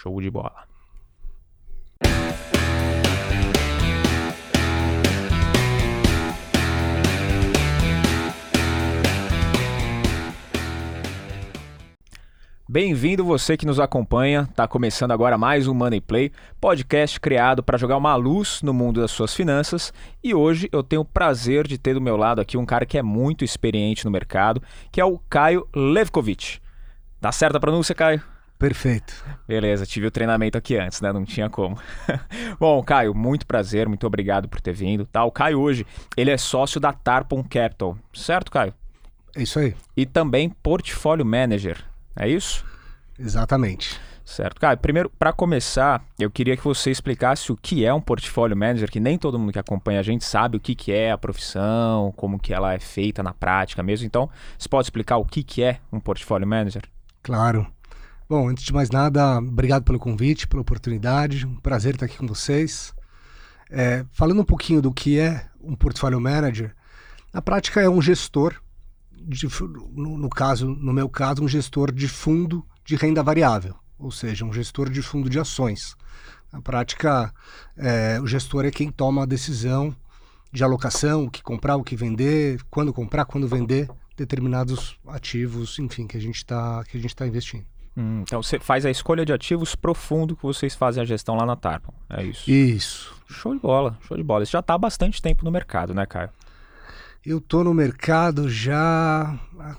Show de bola. Bem-vindo você que nos acompanha. Tá começando agora mais um Money Play, podcast criado para jogar uma luz no mundo das suas finanças. E hoje eu tenho o prazer de ter do meu lado aqui um cara que é muito experiente no mercado, que é o Caio Levkovic. Tá certa a pronúncia, Caio? Perfeito. Beleza, tive o treinamento aqui antes, né? Não tinha como. Bom, Caio, muito prazer, muito obrigado por ter vindo. Tá? O Caio hoje, ele é sócio da Tarpon Capital, certo, Caio? É isso aí. E também portfólio manager. É isso? Exatamente. Certo. Cara, primeiro, para começar, eu queria que você explicasse o que é um portfólio manager, que nem todo mundo que acompanha a gente sabe o que, que é a profissão, como que ela é feita na prática mesmo. Então, você pode explicar o que, que é um portfólio manager? Claro. Bom, antes de mais nada, obrigado pelo convite, pela oportunidade. Um prazer estar aqui com vocês. É, falando um pouquinho do que é um portfólio manager, na prática é um gestor de, no, no, caso, no meu caso, um gestor de fundo de renda variável, ou seja, um gestor de fundo de ações. Na prática, é, o gestor é quem toma a decisão de alocação, o que comprar, o que vender, quando comprar, quando vender determinados ativos, enfim, que a gente está que a gente está investindo. Hum, então você faz a escolha de ativos profundo que vocês fazem a gestão lá na Tarpon, é isso? Isso. Show de bola, show de bola. Isso já está há bastante tempo no mercado, né, Caio? Eu tô no mercado já há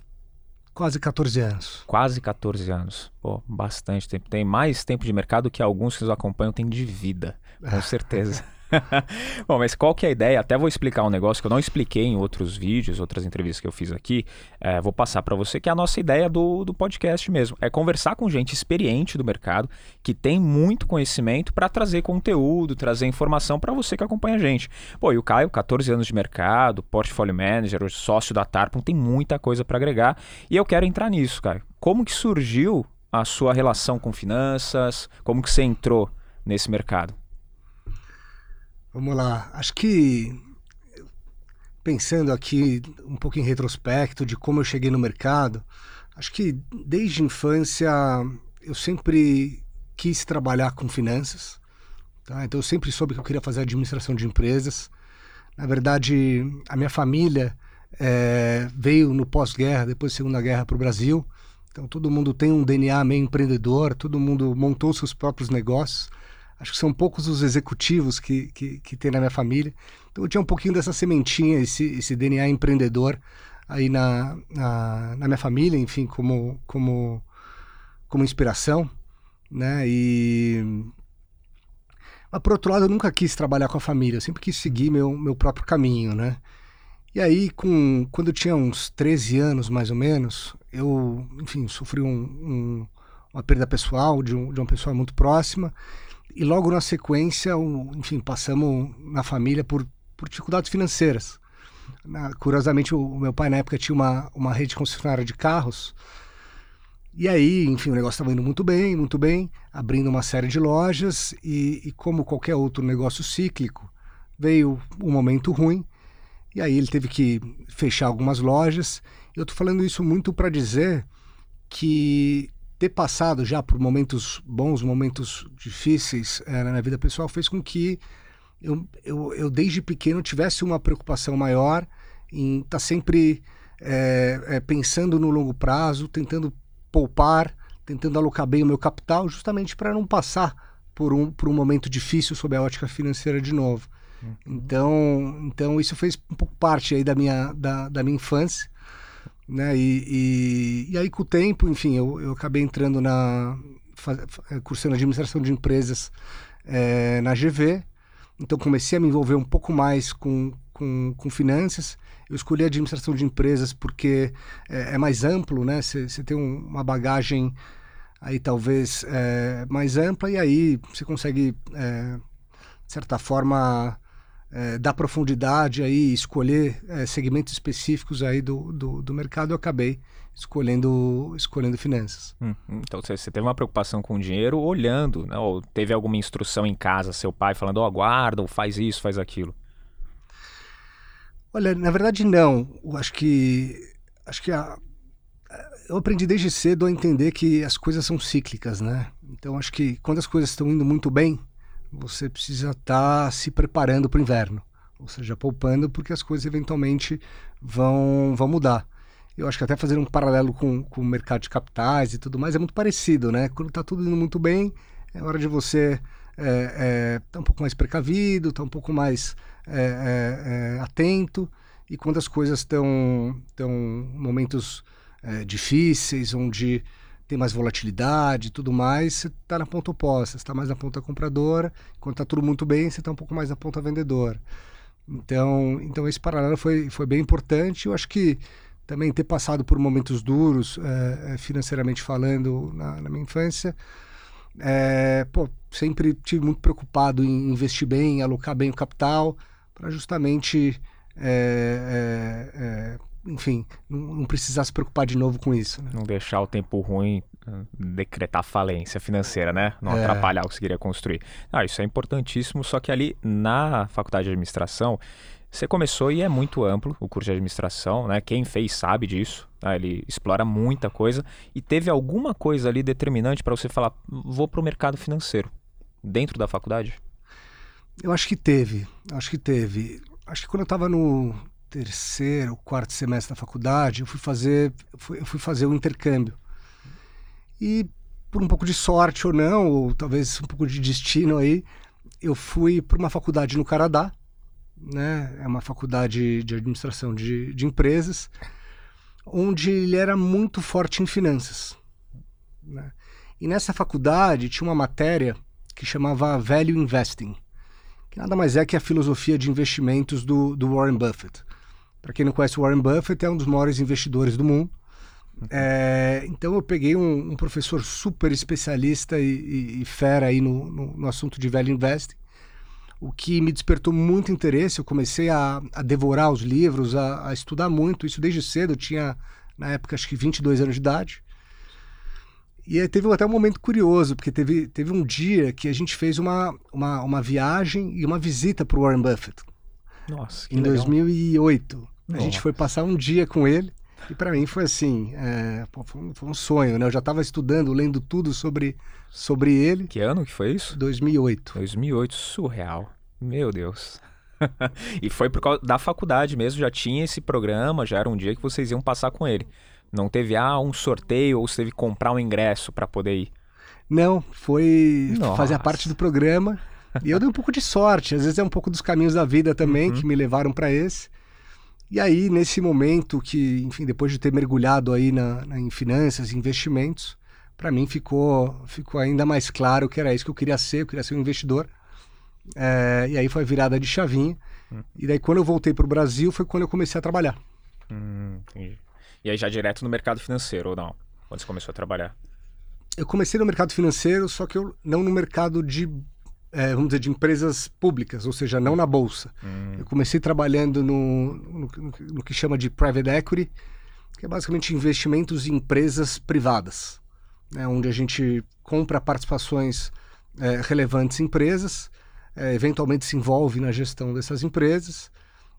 quase 14 anos. Quase 14 anos. Pô, bastante tempo. Tem mais tempo de mercado que alguns que nos acompanham têm de vida, com certeza. Bom, mas qual que é a ideia? Até vou explicar um negócio que eu não expliquei em outros vídeos, outras entrevistas que eu fiz aqui. É, vou passar para você que é a nossa ideia do, do podcast mesmo. É conversar com gente experiente do mercado, que tem muito conhecimento para trazer conteúdo, trazer informação para você que acompanha a gente. Pô, e o Caio, 14 anos de mercado, portfólio manager, sócio da Tarpon, tem muita coisa para agregar. E eu quero entrar nisso, Caio. Como que surgiu a sua relação com finanças? Como que você entrou nesse mercado? Vamos lá. Acho que pensando aqui um pouco em retrospecto de como eu cheguei no mercado, acho que desde infância eu sempre quis trabalhar com finanças. Tá? Então eu sempre soube que eu queria fazer administração de empresas. Na verdade, a minha família é, veio no pós-guerra, depois da Segunda Guerra, para o Brasil. Então todo mundo tem um DNA meio empreendedor, todo mundo montou seus próprios negócios. Acho que são poucos os executivos que, que, que tem na minha família. Então eu tinha um pouquinho dessa sementinha, esse, esse DNA empreendedor aí na, na, na, minha família, enfim, como, como, como inspiração, né? E... Mas, por outro lado, eu nunca quis trabalhar com a família, eu sempre quis seguir meu, meu próprio caminho, né? E aí, com, quando eu tinha uns 13 anos, mais ou menos, eu, enfim, sofri um, um, uma perda pessoal de, um, de uma pessoa muito próxima e logo na sequência, enfim, passamos na família por, por dificuldades financeiras. Na, curiosamente, o, o, meu pai na época tinha uma, uma rede concessionária de carros. E aí, enfim, o negócio estava indo muito bem, muito bem, abrindo uma série de lojas e, e como qualquer outro negócio cíclico, veio um momento ruim e aí ele teve que fechar algumas lojas. Eu estou falando isso muito para dizer que ter passado já por momentos bons, momentos difíceis é, na minha vida pessoal fez com que eu, eu, eu, desde pequeno tivesse uma preocupação maior em estar tá sempre é, é, pensando no longo prazo, tentando poupar, tentando alocar bem o meu capital, justamente para não passar por um, por um momento difícil sob a ótica financeira de novo. Uhum. Então, então isso fez um pouco parte aí da minha, da, da minha infância né? E, e, e, aí com o tempo, enfim, eu, eu acabei entrando na cursando administração de empresas é, na GV, então comecei a me envolver um pouco mais com, com, com finanças. Eu escolhi administração de empresas porque é, é mais amplo, né? Você tem um, uma bagagem aí talvez é, mais ampla e aí você consegue, de certa forma, é, dar profundidade aí, escolher é, segmentos específicos aí do, do, do, mercado, eu acabei escolhendo, escolhendo finanças. Hum, então você teve uma preocupação com o dinheiro olhando, né? ou teve alguma instrução em casa, seu pai falando, ó, oh, aguarda, ou faz isso, faz aquilo? Olha, na verdade não. Eu acho que acho que a, eu aprendi desde cedo a entender que as coisas são cíclicas, né? Então acho que quando as coisas estão indo muito bem, você precisa estar tá se preparando para o inverno, ou seja, poupando porque as coisas eventualmente vão, vão mudar. Eu acho que até fazer um paralelo com, com o mercado de capitais e tudo mais é muito parecido, né? Quando está tudo indo muito bem, é hora de você estar é, é, tá um pouco mais precavido, estar tá um pouco mais é, é, é, atento. E quando as coisas estão estão momentos é, difíceis, onde tem mais volatilidade e tudo mais, você está na ponta oposta, você está mais na ponta compradora, quando está tudo muito bem, você está um pouco mais na ponta vendedora. Então, então esse paralelo foi, foi bem importante. Eu acho que também ter passado por momentos duros, é, financeiramente falando, na, na minha infância, é, pô, sempre tive muito preocupado em investir bem, alocar bem o capital, para justamente é enfim, não, não, precisar se preocupar de novo com isso. Né? Não deixar o tempo ruim ah, decretar falência financeira, né? Não é. atrapalhar o que você queria construir. Ah, isso é importantíssimo, só que ali na faculdade de administração, você começou e é muito amplo o curso de administração, né? Quem fez sabe disso. Né? Ele explora muita coisa. E teve alguma coisa ali determinante para você falar, vou para o mercado financeiro, dentro da faculdade? Eu acho que teve. Acho que teve. Acho que quando eu estava no terceiro, quarto semestre da faculdade, eu fui fazer, eu fui fazer um intercâmbio. E por um pouco de sorte ou não, ou talvez um pouco de destino aí, eu fui para uma faculdade no Canadá, né? É uma faculdade de administração de, de empresas, onde ele era muito forte em finanças. Né? E nessa faculdade tinha uma matéria que chamava Value Investing, que nada mais é que a filosofia de investimentos do, do Warren Buffett. Para quem não conhece o Warren Buffett, é um dos maiores investidores do mundo. Uhum. É, então eu peguei um, um, professor super especialista e, e, e fera aí no, no, no, assunto de Value Investing, o que me despertou muito interesse. Eu comecei a, a devorar os livros, a, a, estudar muito, isso desde cedo. Eu tinha, na época, acho que 22 anos de idade. E aí teve até um momento curioso, porque teve, teve um dia que a gente fez uma, uma, uma viagem e uma visita para o Warren Buffett. Nossa, que Em legal. 2008. Nossa. A gente foi passar um dia com ele. E para mim foi assim, é, pô, foi, um, foi, um, sonho, né? Eu já estava estudando, lendo tudo sobre, sobre ele. Que ano que foi isso? 2008. 2008, surreal. Meu Deus. e foi por causa da faculdade mesmo, já tinha esse programa, já era um dia que vocês iam passar com ele. Não teve ah, um sorteio ou você teve que comprar um ingresso para poder ir? Não, foi Nossa. fazer parte do programa. E eu dei um pouco de sorte, às vezes é um pouco dos caminhos da vida também uhum. que me levaram para esse. E aí, nesse momento que, enfim, depois de ter mergulhado aí na, na em finanças, investimentos, para mim ficou, ficou ainda mais claro que era isso que eu queria ser, eu queria ser um investidor. É, e aí foi a virada de chavinha. Hum. E daí, quando eu voltei para o Brasil, foi quando eu comecei a trabalhar. Hum, e aí, já direto no mercado financeiro ou não? Quando você começou a trabalhar? Eu comecei no mercado financeiro, só que eu não no mercado de é, vamos dizer, de empresas públicas, ou seja, não na bolsa. Hum. Eu comecei trabalhando no, no, no, que chama de private equity, que é basicamente investimentos em empresas privadas, né, onde a gente compra participações é, relevantes em empresas, é, eventualmente se envolve na gestão dessas empresas,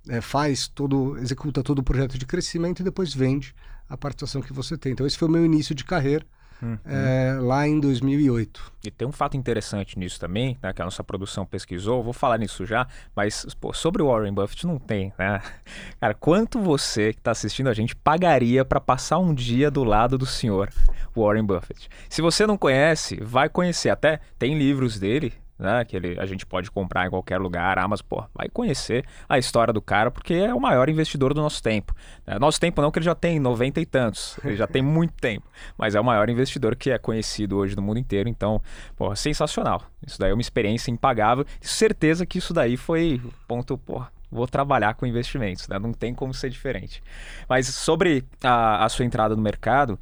é, faz todo, executa todo o projeto de crescimento e depois vende a participação que você tem. Então esse foi o meu início de carreira uhum. é, lá em 2008. E tem um fato interessante nisso também, né, que a nossa produção pesquisou, vou falar nisso já, mas pô, sobre o Warren Buffett não tem, né? Cara, quanto você que está assistindo a gente pagaria para passar um dia do lado do senhor Warren Buffett? Se você não conhece, vai conhecer. Até tem livros dele, né? Que ele, a gente pode comprar em qualquer lugar. Ah, mas, pô, vai conhecer a história do cara, porque é o maior investidor do nosso tempo. É, nosso tempo não, que ele já tem 90 e tantos. Ele já tem muito tempo. Mas é o maior investidor que é conhecido hoje no mundo inteiro. Então, pô, sensacional. Isso daí é uma experiência impagável. Certeza que isso daí foi ponto, pô, vou trabalhar com investimentos, né? Não tem como ser diferente. Mas sobre a, a sua entrada no mercado,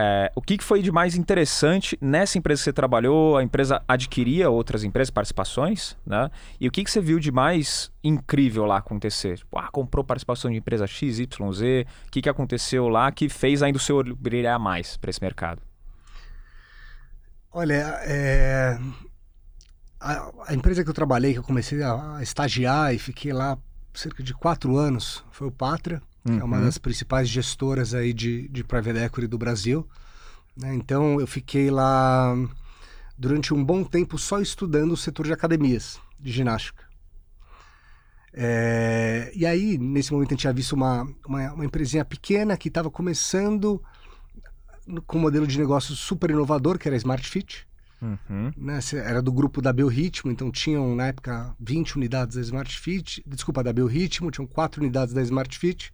é, o que, foi de mais interessante nessa empresa que você trabalhou? A empresa adquiria outras empresas, participações, né? E o que, que você viu de mais incrível lá acontecer? Tipo, ah, comprou participação de empresa X, Y, Z. O que, que aconteceu lá que fez ainda o seu olho brilhar mais para esse mercado? Olha, é... a, a, empresa que eu trabalhei, que eu comecei a, a estagiar e fiquei lá cerca de quatro anos, foi o Patra uhum. é uma uhum. das principais gestoras aí de, de private equity do Brasil. Né? Então eu fiquei lá durante um bom tempo só estudando o setor de academias de ginástica. É, e aí, nesse momento, a gente tinha visto uma, uma, uma empresinha pequena que estava começando com um modelo de negócio super inovador, que era a Smart Fit. Uhum. Né? Era do grupo da Biorritmo, então tinham na época 20 unidades da Smart Fit, desculpa, da Biorritmo, tinham 4 unidades da Smart Fit.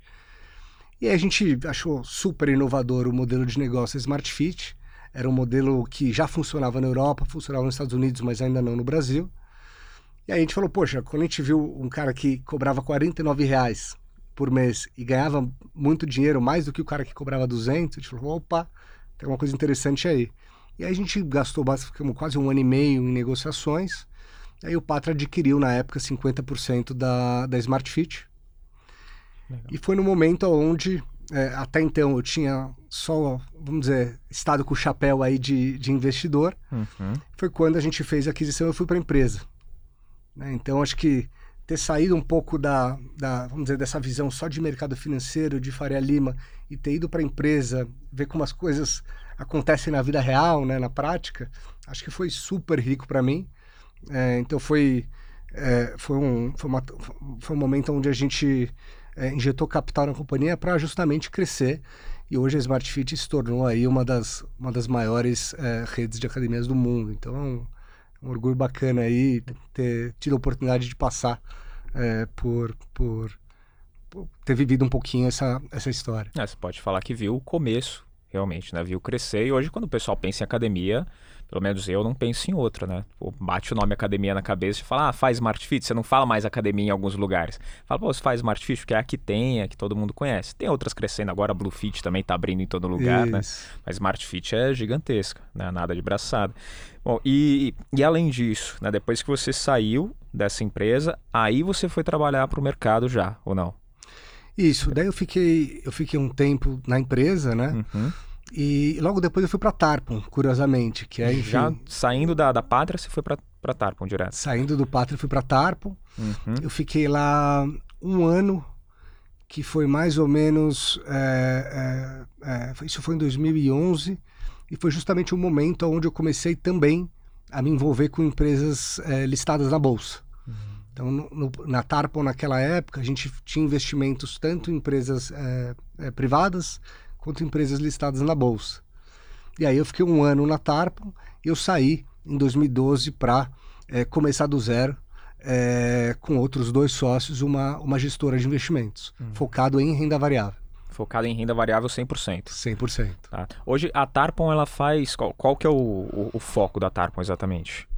E aí a gente achou super inovador o modelo de negócio Smart Fit. Era um modelo que já funcionava na Europa, funcionava nos Estados Unidos, mas ainda não no Brasil. E aí a gente falou, poxa, quando a gente viu um cara que cobrava 49 reais por mês e ganhava muito dinheiro, mais do que o cara que cobrava 200, a gente falou, opa, tem uma coisa interessante aí. E aí a gente gastou quase um ano e meio em negociações. Aí o Patra adquiriu na época 50% da, da Smart Fit. Legal. E foi no momento onde, é, até então, eu tinha só, vamos dizer, estado com o chapéu aí de, de investidor. Uhum. Foi quando a gente fez a aquisição e eu fui para a empresa. Né? Então, acho que ter saído um pouco da, da, vamos dizer, dessa visão só de mercado financeiro, de Faria Lima, e ter ido para a empresa, ver como as coisas acontecem na vida real, né, na prática, acho que foi super rico para mim. É, então foi é, foi, um, foi, uma, foi um momento onde a gente é, injetou capital na companhia para justamente crescer. E hoje a Smart Fit se tornou aí uma das, uma das maiores é, redes de academias do mundo. Então é um, um, orgulho bacana aí ter tido a oportunidade de passar é, por, por, por, ter vivido um pouquinho essa, essa história. É, você pode falar que viu o começo realmente, né? Viu crescer e hoje quando o pessoal pensa em academia, pelo menos eu não penso em outra, né? Pô, bate o nome academia na cabeça e fala, ah, faz Smart Fit, você não fala mais academia em alguns lugares. Fala, pô, você faz Smart Fit porque é a que tem, é a que todo mundo conhece. Tem outras crescendo agora, a Blue Fit também tá abrindo em todo lugar, né? Isso. né? Mas Smart Fit é gigantesca, né? Nada de braçada. Bom, e, e além disso, né? Depois que você saiu dessa empresa, aí você foi trabalhar para o mercado já, ou não? Isso, daí eu fiquei, eu fiquei um tempo na empresa, né? Uhum. E logo depois eu fui para Tarpon, curiosamente, que é enfim, já saindo da, da Pátria, você foi para Tarpon direto. Saindo do Pátria, fui para Tarpon. Uhum. Eu fiquei lá um ano, que foi mais ou menos, é, é, é, isso foi em 2011 e foi justamente o momento onde eu comecei também a me envolver com empresas é, listadas na bolsa. Uhum. Então, no, no, na Tarpon, naquela época, a gente tinha investimentos tanto em empresas é, é, privadas quanto empresas listadas na bolsa. E aí eu fiquei um ano na Tarpon e eu saí em 2012 para é, começar do zero é, com outros dois sócios, uma, uma gestora de investimentos, hum. focado em renda variável. Focado em renda variável 100%. 100%. Tá. Hoje a Tarpon ela faz. Qual, qual que é o, o, o, foco da Tarpon exatamente?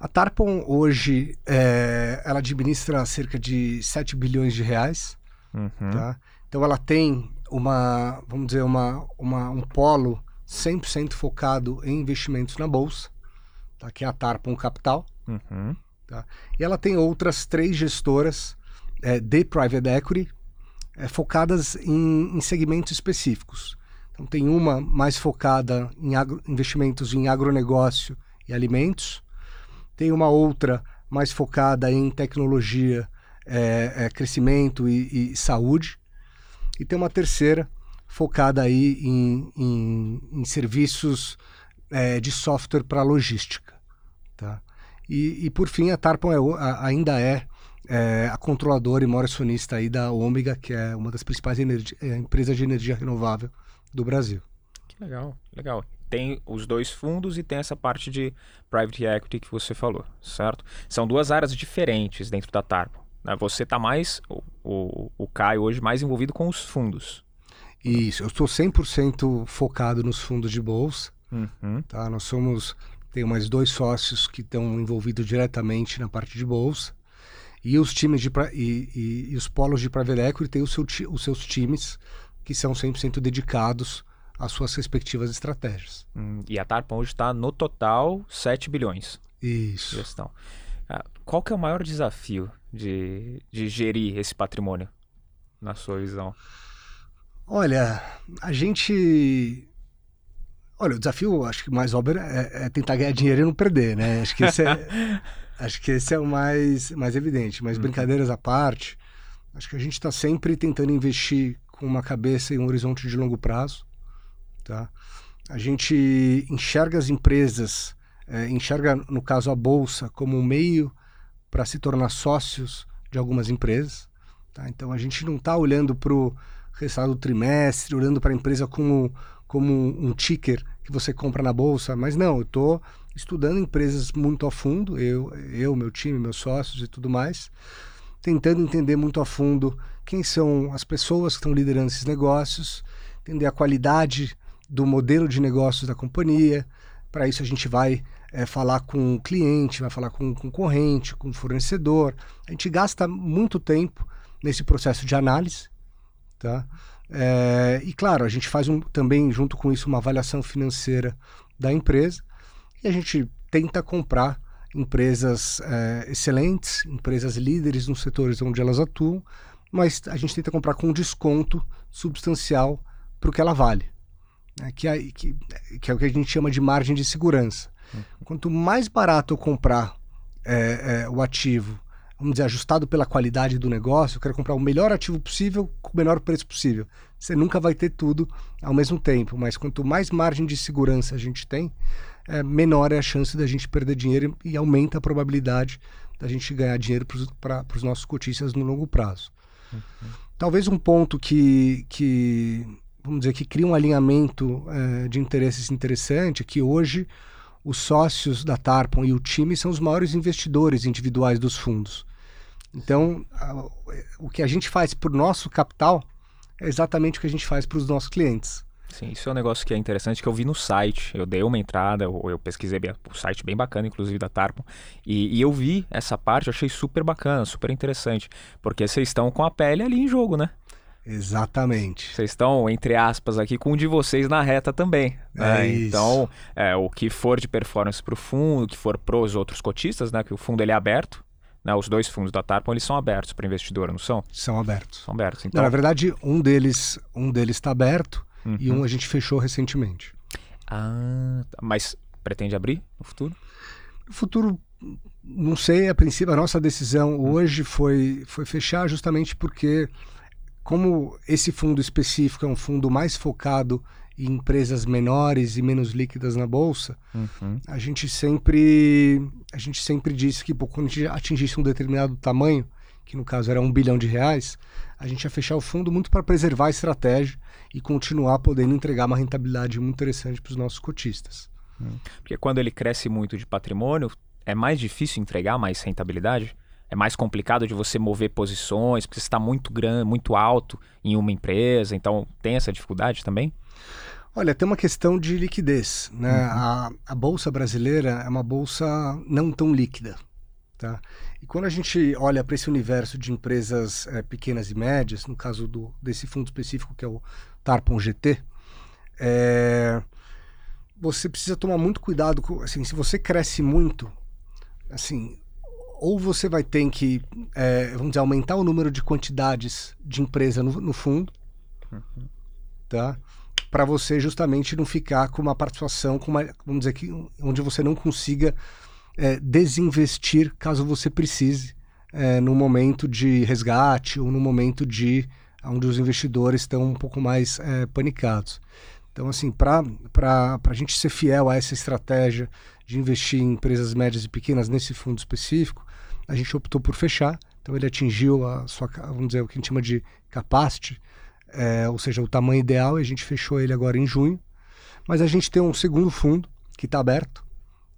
A Tarpon hoje é, ela administra cerca de 7 bilhões de reais. Uhum. Tá? Então ela tem uma, vamos dizer, uma, uma, um polo 100% focado em investimentos na bolsa, tá? que é a Tarpon Capital. Uhum. Tá? E ela tem outras três gestoras é, de private equity é, focadas em, em, segmentos específicos. Então tem uma mais focada em agro, investimentos em agronegócio e alimentos, tem uma outra mais focada em tecnologia, é, é crescimento e, e saúde, e tem uma terceira focada aí em, em, em serviços é, de software para logística. Tá? E, e, por fim, a Tarpon é, a, ainda é, é, a controladora e maior acionista aí da Ômega, que é uma das principais é, empresas de energia renovável do Brasil. Que legal, legal. Tem os dois fundos e tem essa parte de private equity que você falou, certo? São duas áreas diferentes dentro da Tarpon. Né? Você está mais, o, o, o Caio hoje, mais envolvido com os fundos. Isso, eu estou 100% focado nos fundos de bolsa. Uhum. Tá? Nós somos, tenho mais dois sócios que estão envolvidos diretamente na parte de bolsa. E os times de e, e, e os polos de private equity têm seu, os seus times que são 100% dedicados às suas respectivas estratégias. Hum, e a Tarpon hoje está no total 7 bilhões. Isso. Gestão. Qual que é o maior desafio de, de gerir esse patrimônio, na sua visão? Olha, a gente. Olha, o desafio, acho que mais óbvio é, é tentar ganhar dinheiro e não perder, né? Acho que esse é, acho que esse é o mais, mais evidente. Mas uhum. brincadeiras à parte, acho que a gente está sempre tentando investir com uma cabeça e um horizonte de longo prazo, tá? A gente enxerga as empresas é, enxerga, no caso, a bolsa como um meio para se tornar sócios de algumas empresas. Tá? Então a gente não está olhando para o resultado do trimestre, olhando para a empresa como, como um ticker que você compra na bolsa, mas não, eu estou estudando empresas muito a fundo, eu, eu, meu time, meus sócios e tudo mais, tentando entender muito a fundo quem são as pessoas que estão liderando esses negócios, entender a qualidade do modelo de negócios da companhia. Para isso a gente vai é, falar com o cliente, vai falar com o concorrente, com o fornecedor. A gente gasta muito tempo nesse processo de análise, tá? É, e claro, a gente faz um, também junto com isso uma avaliação financeira da empresa e a gente tenta comprar empresas é, excelentes, empresas líderes nos setores onde elas atuam, mas a gente tenta comprar com um desconto substancial para o que ela vale, né? que, é, que, que, é o que a gente chama de margem de segurança. Uhum. Quanto mais barato eu comprar é, é, o ativo, vamos dizer, ajustado pela qualidade do negócio, eu quero comprar o melhor ativo possível com o menor preço possível. Você nunca vai ter tudo ao mesmo tempo, mas quanto mais margem de segurança a gente tem, é, menor é a chance da gente perder dinheiro e aumenta a probabilidade da gente ganhar dinheiro para os nossos cotistas no longo prazo. Uhum. Talvez um ponto que, que, vamos dizer, que cria um alinhamento é, de interesses interessante é que hoje os sócios da Tarpon e o time são os maiores investidores individuais dos fundos. Então, a, o que a gente faz por nosso capital é exatamente o que a gente faz para os nossos clientes. Sim, isso é um negócio que é interessante que eu vi no site. Eu dei uma entrada, eu, eu pesquisei o site bem bacana, inclusive da Tarpon, e, e, eu vi essa parte, achei super bacana, super interessante, porque vocês estão com a pele ali em jogo, né? Exatamente. Vocês estão, entre aspas, aqui com um de vocês na reta também. Né? É então, é, o que for de performance para o fundo, o que for para os outros cotistas, né? Que o fundo ele é aberto, né, os dois fundos da Tarpon eles são abertos para investidor, não são? São abertos. São abertos. Então... Não, na verdade, um deles um deles está aberto uhum. e um a gente fechou recentemente. Ah, tá. mas pretende abrir no futuro? No futuro, não sei. A princípio, a nossa decisão uhum. hoje foi, foi fechar justamente porque, como esse fundo específico é um fundo mais focado em empresas menores e menos líquidas na bolsa, uhum. a gente sempre a gente sempre disse que pô, quando a gente atingisse um determinado tamanho, que no caso era um bilhão de reais, a gente ia fechar o fundo muito para preservar a estratégia e continuar podendo entregar uma rentabilidade muito interessante para os nossos cotistas. Hum. Porque quando ele cresce muito de patrimônio, é mais difícil entregar mais rentabilidade? É mais complicado de você mover posições, porque você está muito grande, muito alto em uma empresa, então tem essa dificuldade também? Olha, tem uma questão de liquidez. Né? Uhum. A, a bolsa brasileira é uma bolsa não tão líquida. Tá? E quando a gente olha para esse universo de empresas é, pequenas e médias, no caso do, desse fundo específico que é o Tarpon GT, é, você precisa tomar muito cuidado com, assim, se você cresce muito, assim, ou você vai ter que, é, vamos dizer, aumentar o número de quantidades de empresa no, no fundo, uhum. tá? Para você justamente não ficar com uma participação, com uma, vamos dizer que onde você não consiga é, desinvestir caso você precise é, no momento de resgate ou no momento de onde os investidores estão um pouco mais é, panicados. Então, assim, para a gente ser fiel a essa estratégia de investir em empresas médias e pequenas nesse fundo específico, a gente optou por fechar. Então, ele atingiu a sua, vamos dizer, o que a gente chama de capacity, é, ou seja, o tamanho ideal, e a gente fechou ele agora em junho. Mas a gente tem um segundo fundo que está aberto,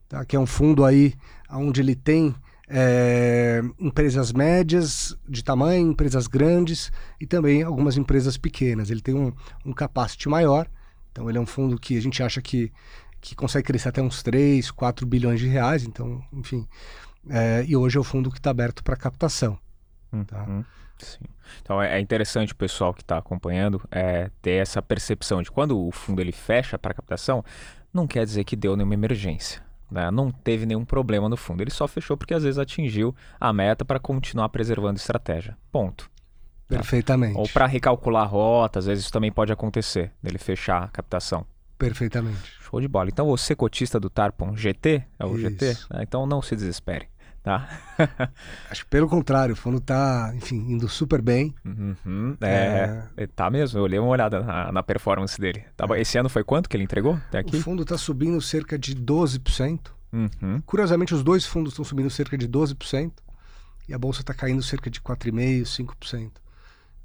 tá? que é um fundo aí onde ele tem é, empresas médias de tamanho, empresas grandes e também algumas empresas pequenas. Ele tem um, um capacity maior, então ele é um fundo que a gente acha que, que consegue crescer até uns 3, 4 bilhões de reais, então, enfim. É, e hoje é o fundo que está aberto para captação. Tá? Uhum. Sim. Então é, é interessante o pessoal que está acompanhando é, ter essa percepção de quando o fundo ele fecha para captação, não quer dizer que deu nenhuma emergência. Né? Não teve nenhum problema no fundo. Ele só fechou porque às vezes atingiu a meta para continuar preservando estratégia. Ponto. Né? Perfeitamente. Ou para recalcular a rota, às vezes isso também pode acontecer, dele fechar a captação. Perfeitamente. Show de bola. Então você cotista do Tarpon GT, é o isso. GT, né? então não se desespere. Tá? Acho que pelo contrário, o fundo está, enfim, indo super bem. Uhum, é, é, tá mesmo. Eu olhei uma olhada na, na performance dele. Tá, é. Esse ano foi quanto que ele entregou até aqui? O fundo está subindo cerca de 12%. Uhum. Curiosamente, os dois fundos estão subindo cerca de 12% e a bolsa está caindo cerca de 4,5%, 5%.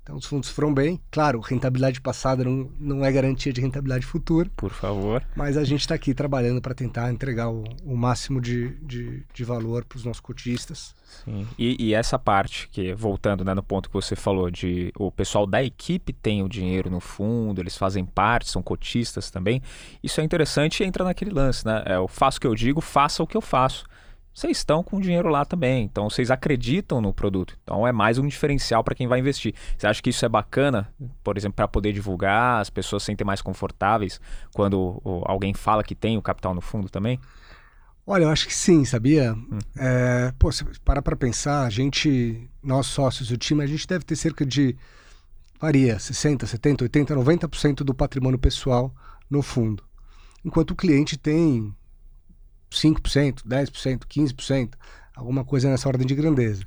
Então os fundos foram bem. Claro, rentabilidade passada não, não é garantia de rentabilidade futura. Por favor. Mas a gente está aqui trabalhando para tentar entregar o, o máximo de, de, de valor para os nossos cotistas. Sim. E, e, essa parte, que voltando né, no ponto que você falou, de o pessoal da equipe tem o dinheiro no fundo, eles fazem parte, são cotistas também. Isso é interessante e entra naquele lance, né? É, eu faço o que eu digo, faça o que eu faço vocês estão com dinheiro lá também. Então vocês acreditam no produto. Então é mais um diferencial para quem vai investir. Você acha que isso é bacana, por exemplo, para poder divulgar, as pessoas se sentem mais confortáveis quando alguém fala que tem o capital no fundo também? Olha, eu acho que sim, sabia? Hum. É, pô, se para para pensar, a gente, nós sócios do time, a gente deve ter cerca de, varia, 60, 70, 80, 90% do patrimônio pessoal no fundo. Enquanto o cliente tem 5%, 10%, 15%, alguma coisa nessa ordem de grandeza.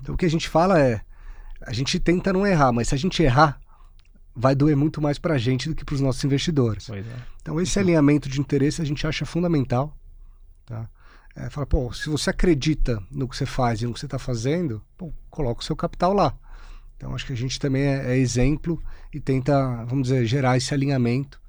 Então o que a gente fala é, a gente tenta não errar, mas se a gente errar, vai doer muito mais para a gente do que para os nossos investidores. É. Então esse alinhamento de interesse a gente acha fundamental. Tá? É, fala, pô, se você acredita no que você faz e no que você está fazendo, pô, coloca o seu capital lá. Então acho que a gente também é, é exemplo e tenta, vamos dizer, gerar esse alinhamento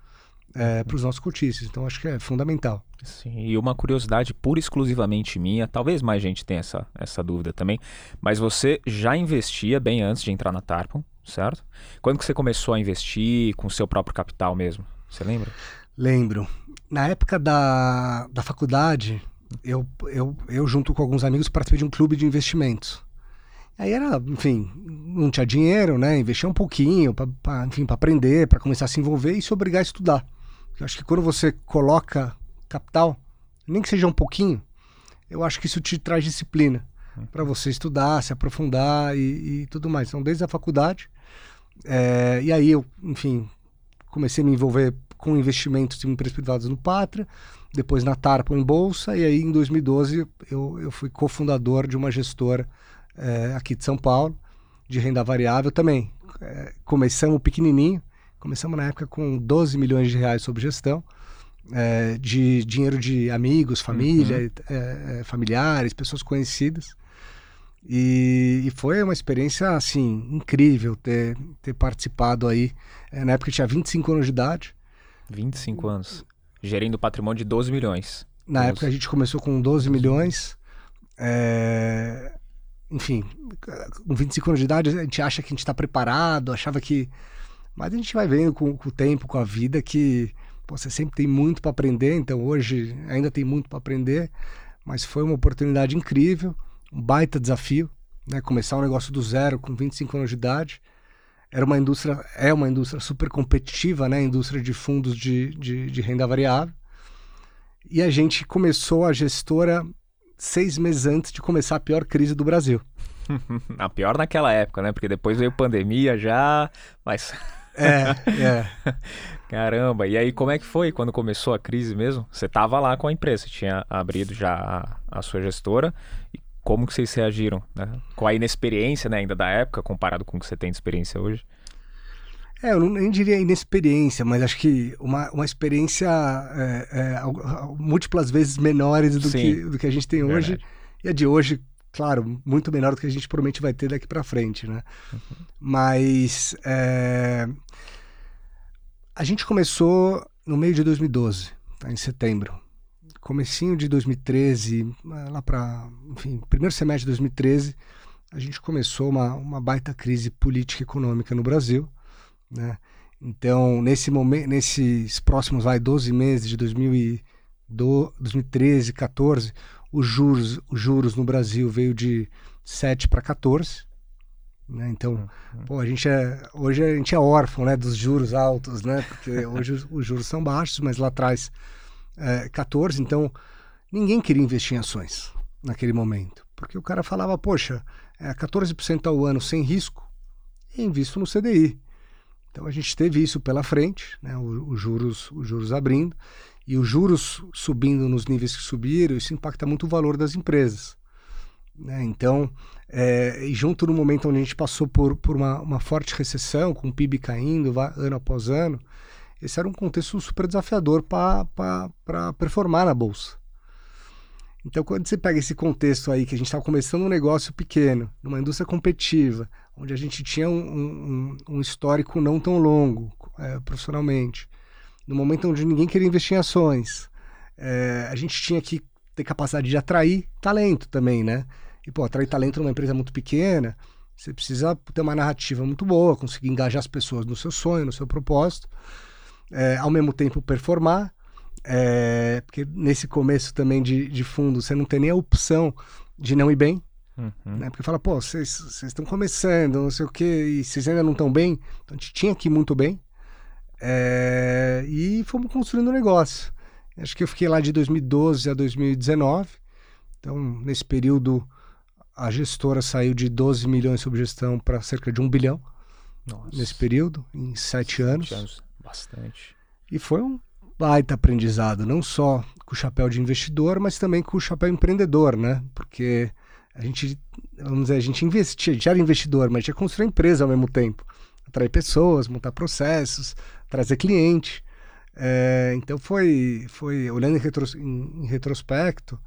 é, para os nossos cotistas. Então acho que é fundamental. Sim, e uma curiosidade pura exclusivamente minha, talvez mais gente tenha essa, essa dúvida também, mas você já investia bem antes de entrar na Tarpon, certo? Quando que você começou a investir com o seu próprio capital mesmo? Você lembra? Lembro. Na época da, da faculdade, eu, eu, eu junto com alguns amigos participei de um clube de investimentos. Aí era, enfim, não tinha dinheiro, né? Investia um pouquinho para, enfim, para aprender, para começar a se envolver e se obrigar a estudar. Eu acho que quando você coloca capital, nem que seja um pouquinho, eu acho que isso te traz disciplina para você estudar, se aprofundar e, e, tudo mais. Então, desde a faculdade, é, e aí eu, enfim, comecei a me envolver com investimentos em empresas privadas no Pátria, depois na Tarpo em Bolsa, e aí em 2012 eu, eu fui cofundador de uma gestora é, aqui de São Paulo, de renda variável também. É, começamos pequenininho, Começamos na época com 12 milhões de reais sob gestão, é, de dinheiro de amigos, família, uhum. é, é, familiares, pessoas conhecidas. E, e, foi uma experiência, assim, incrível ter, ter participado aí. É, na época eu tinha 25 anos de idade. 25 anos. Gerindo patrimônio de 12 milhões. Na 12. época a gente começou com 12 milhões. É... Enfim, com 25 anos de idade a gente acha que a gente está preparado, achava que mas a gente vai vendo com, com o tempo, com a vida, que pô, você sempre tem muito para aprender. Então hoje ainda tem muito para aprender, mas foi uma oportunidade incrível, um baita desafio, né? Começar um negócio do zero com 25 anos de idade. Era uma indústria, é uma indústria super competitiva, né? Indústria de fundos de, de, de renda variável. E a gente começou a gestora seis meses antes de começar a pior crise do Brasil. a pior naquela época, né? Porque depois veio pandemia já, mas é, é. Caramba, e aí como é que foi quando começou a crise mesmo? Você estava lá com a empresa, tinha abrido já a, a, sua gestora, e como que vocês reagiram? Né? Com a inexperiência né, ainda da época, comparado com o que você tem de experiência hoje? É, eu não, nem diria inexperiência, mas acho que uma, uma experiência é, é, múltiplas vezes menores do, Sim, que, do que a gente tem verdade. hoje. E a de hoje, claro, muito menor do que a gente provavelmente vai ter daqui para frente, né? Uhum. Mas é... a gente começou no meio de 2012, tá? em setembro. Comecinho de 2013, lá para, enfim, primeiro semestre de 2013, a gente começou uma, uma baita crise política e econômica no Brasil, né? Então, nesse momento, nesses próximos vai 12 meses de 2013, 14, os juros, os juros no Brasil veio de 7 para 14. Né? Então, uhum. pô, a gente é, hoje a gente é órfão né, dos juros altos, né? Porque hoje os, os, juros são baixos, mas lá atrás é, 14. Então, ninguém queria investir em ações naquele momento. Porque o cara falava, poxa, é 14% ao ano sem risco e invisto no CDI. Então a gente teve isso pela frente, né? os, juros, os juros abrindo e os juros subindo nos níveis que subiram, isso impacta muito o valor das empresas. Né? Então, é, junto no momento onde a gente passou por, por uma, uma forte recessão, com o PIB caindo ano após ano, esse era um contexto super desafiador para performar na Bolsa. Então, quando você pega esse contexto aí, que a gente estava começando um negócio pequeno, numa indústria competitiva, onde a gente tinha um, um, um histórico não tão longo é, profissionalmente, no momento onde ninguém queria investir em ações, é, a gente tinha que ter capacidade de atrair talento também, né? E, pô, atrair talento numa empresa muito pequena, você precisa ter uma narrativa muito boa, conseguir engajar as pessoas no seu sonho, no seu propósito, é, ao mesmo tempo performar, é, porque nesse começo também de, de fundo você não tem nem a opção de não ir bem, uhum. né? Porque fala, pô, vocês estão começando, não sei o quê, e vocês ainda não estão bem, então a gente tinha que ir muito bem, é, e fomos construindo o um negócio. Acho que eu fiquei lá de 2012 a 2019. Então, nesse período, a gestora saiu de 12 milhões sob gestão para cerca de 1 bilhão. Nossa. Nesse período, em sete, anos. anos. Bastante. E foi um baita aprendizado, não só com o chapéu de investidor, mas também com o chapéu empreendedor, né? Porque a gente, vamos dizer, a gente investia, a gente era investidor, mas a gente ia construir empresa ao mesmo tempo. Atrair pessoas, montar processos, trazer cliente. É, então foi, foi olhando em, retros, em, em retrospecto,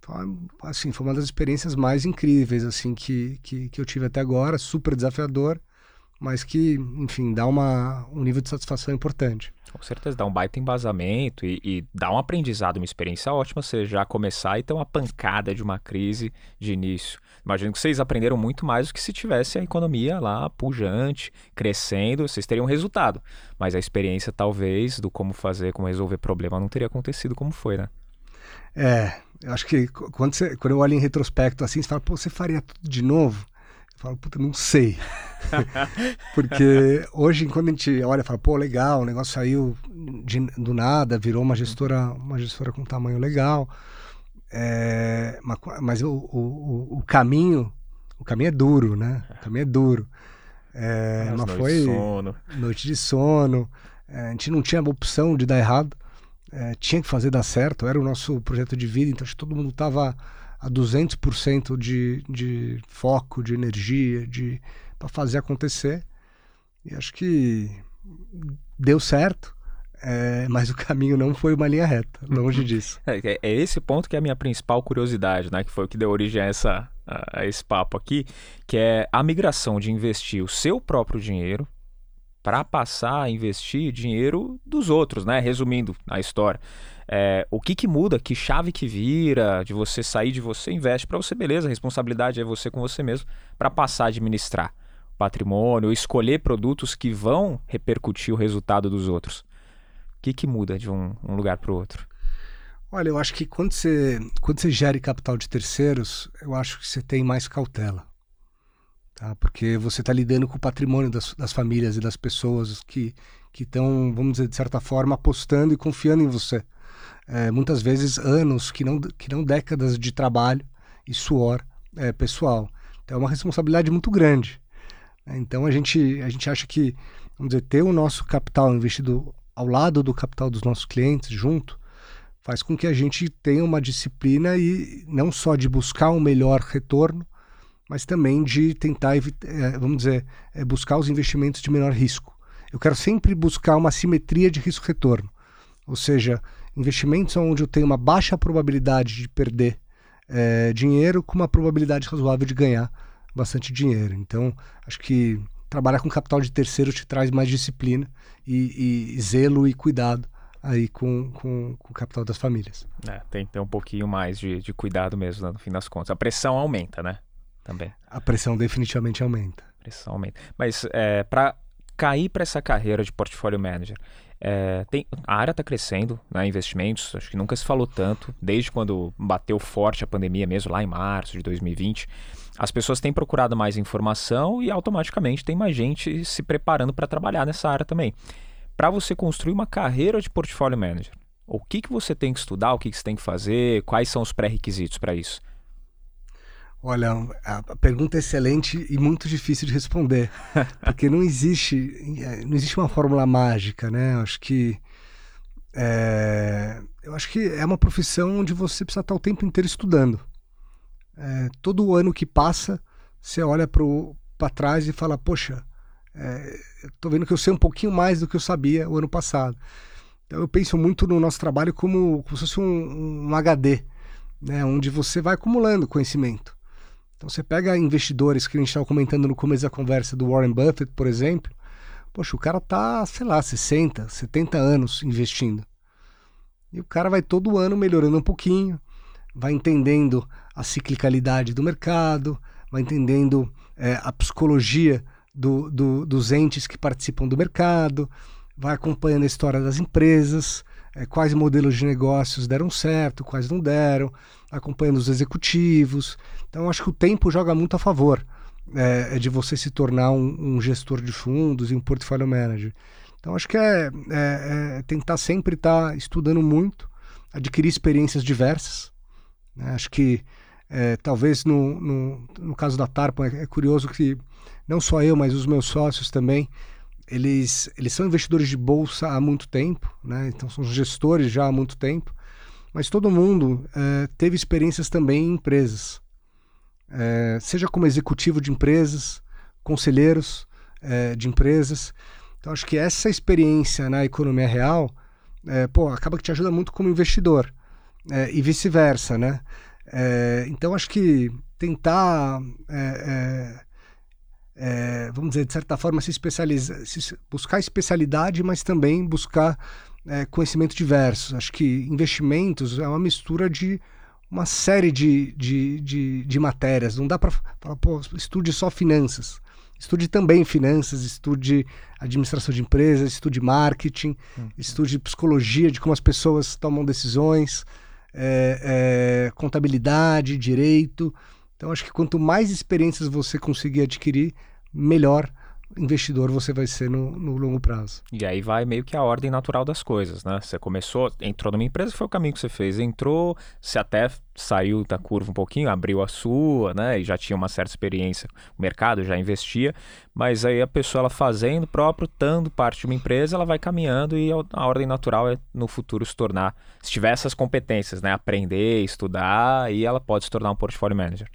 foi, assim, foi uma das experiências mais incríveis assim que, que, que eu tive até agora, super desafiador, mas que, enfim, dá uma, um nível de satisfação importante. Com certeza, dá um baita embasamento e, e, dá um aprendizado, uma experiência ótima você já começar e ter uma pancada de uma crise de início. Imagino que vocês aprenderam muito mais do que se tivesse a economia lá pujante, crescendo, vocês teriam resultado. Mas a experiência, talvez, do como fazer, como resolver problema, não teria acontecido como foi, né? É, eu acho que quando, você, quando eu olho em retrospecto assim, você fala, pô, você faria tudo de novo? Falo, puta, não sei. Porque hoje, quando a gente olha, fala, pô, legal, o negócio saiu de, do nada, virou uma gestora, uma gestora com tamanho legal. É, mas, mas o, o, o, caminho, o caminho é duro, né? O caminho é duro. É, mas foi de sono. noite de sono. É, a gente não tinha opção de dar errado. É, tinha que fazer dar certo. Era o nosso projeto de vida, então acho que todo mundo estava a 200% de, de foco, de energia, de para fazer acontecer. E acho que deu certo. É, mas o caminho não foi uma linha reta, longe disso. É, é, esse ponto que é a minha principal curiosidade, né? Que foi o que deu origem a, essa, a, a esse papo aqui, que é a migração de investir o seu próprio dinheiro para passar a investir dinheiro dos outros, né? Resumindo a história. É, o que, que muda, que chave que vira, de você sair de você, investe para você, beleza, a responsabilidade é você com você mesmo, para passar a administrar patrimônio, escolher produtos que vão repercutir o resultado dos outros. O que, que muda de um, um lugar para o outro? Olha, eu acho que quando você, quando você gere capital de terceiros, eu acho que você tem mais cautela. Tá? Porque você está lidando com o patrimônio das, das famílias e das pessoas que estão, vamos dizer, de certa forma, apostando e confiando em você é, muitas vezes anos, que não, que não décadas de trabalho e suor é, pessoal. Então é uma responsabilidade muito grande. Então a gente, a gente acha que, vamos dizer, ter o nosso capital investido ao lado do capital dos nossos clientes, junto, faz com que a gente tenha uma disciplina e não só de buscar um melhor retorno, mas também de tentar, é, vamos dizer, é, buscar os investimentos de menor risco. Eu quero sempre buscar uma simetria de risco-retorno. Ou seja, investimentos onde eu tenho uma baixa probabilidade de perder é, dinheiro com uma probabilidade razoável de ganhar bastante dinheiro. Então, acho que trabalhar com capital de terceiro te traz mais disciplina e, e zelo e cuidado aí com, com, com, o capital das famílias. É, tem que ter um pouquinho mais de, de cuidado mesmo, né, no fim das contas. A pressão aumenta, né? Também. A pressão definitivamente aumenta. A pressão aumenta. Mas é, para cair para essa carreira de portfólio manager, é, tem, a área está crescendo, né, investimentos, acho que nunca se falou tanto, desde quando bateu forte a pandemia mesmo, lá em março de 2020. As pessoas têm procurado mais informação e automaticamente tem mais gente se preparando para trabalhar nessa área também. Para você construir uma carreira de portfólio manager, o que, que você tem que estudar, o que, que você tem que fazer, quais são os pré-requisitos para isso? Olha, a pergunta é excelente e muito difícil de responder, porque não existe, é, não existe uma fórmula mágica, né? Eu acho que é, eu acho que é uma profissão onde você precisa estar o tempo inteiro estudando. É, todo ano que passa, você olha para trás e fala, poxa, é, estou vendo que eu sei um pouquinho mais do que eu sabia o ano passado. Então eu penso muito no nosso trabalho como, como se fosse um, um HD né, onde você vai acumulando conhecimento. Então você pega investidores que a gente estava comentando no começo da conversa do Warren Buffett, por exemplo. Poxa, o cara tá, sei lá, 60, 70 anos investindo. E o cara vai todo ano melhorando um pouquinho, vai entendendo a ciclicalidade do mercado, vai entendendo é, a psicologia do, do, dos entes que participam do mercado, vai acompanhando a história das empresas, é, quais modelos de negócios deram certo, quais não deram, acompanhando os executivos. Então, acho que o tempo joga muito a favor é, é, de você se tornar um, um, gestor de fundos e um portfólio manager. Então, acho que é, é, é tentar sempre estar tá estudando muito, adquirir experiências diversas. Né? Acho que é, talvez no, no, no, caso da Tarpa é, curioso que não só eu, mas os meus sócios também eles, eles são investidores de bolsa há muito tempo, né? então são gestores já há muito tempo, mas todo mundo é, teve experiências também em empresas, é, seja como executivo de empresas, conselheiros é, de empresas. Então acho que essa experiência na economia real, é, pô, acaba que te ajuda muito como investidor é, e vice-versa, né? É, então acho que tentar é, vamos dizer, de certa forma, se especializar, se buscar especialidade, mas também buscar conhecimento diverso. Acho que investimentos é uma mistura de uma série de, de, de, de matérias. Não dá para falar, pô, estude só finanças. Estude também finanças, estude administração de empresas, estude marketing, uhum. estude psicologia de como as pessoas tomam decisões, é, é, contabilidade, direito. Então, acho que quanto mais experiências você conseguir adquirir, melhor investidor você vai ser no, no, longo prazo. E aí vai meio que a ordem natural das coisas, né? Você começou, entrou numa empresa, foi o caminho que você fez. Entrou, você até saiu da curva um pouquinho, abriu a sua, né? E já tinha uma certa experiência, o mercado já investia, mas aí a pessoa ela fazendo próprio, estando parte de uma empresa, ela vai caminhando e a ordem natural é no futuro se tornar, se tiver essas competências, né? Aprender, estudar, e ela pode se tornar um portfólio manager.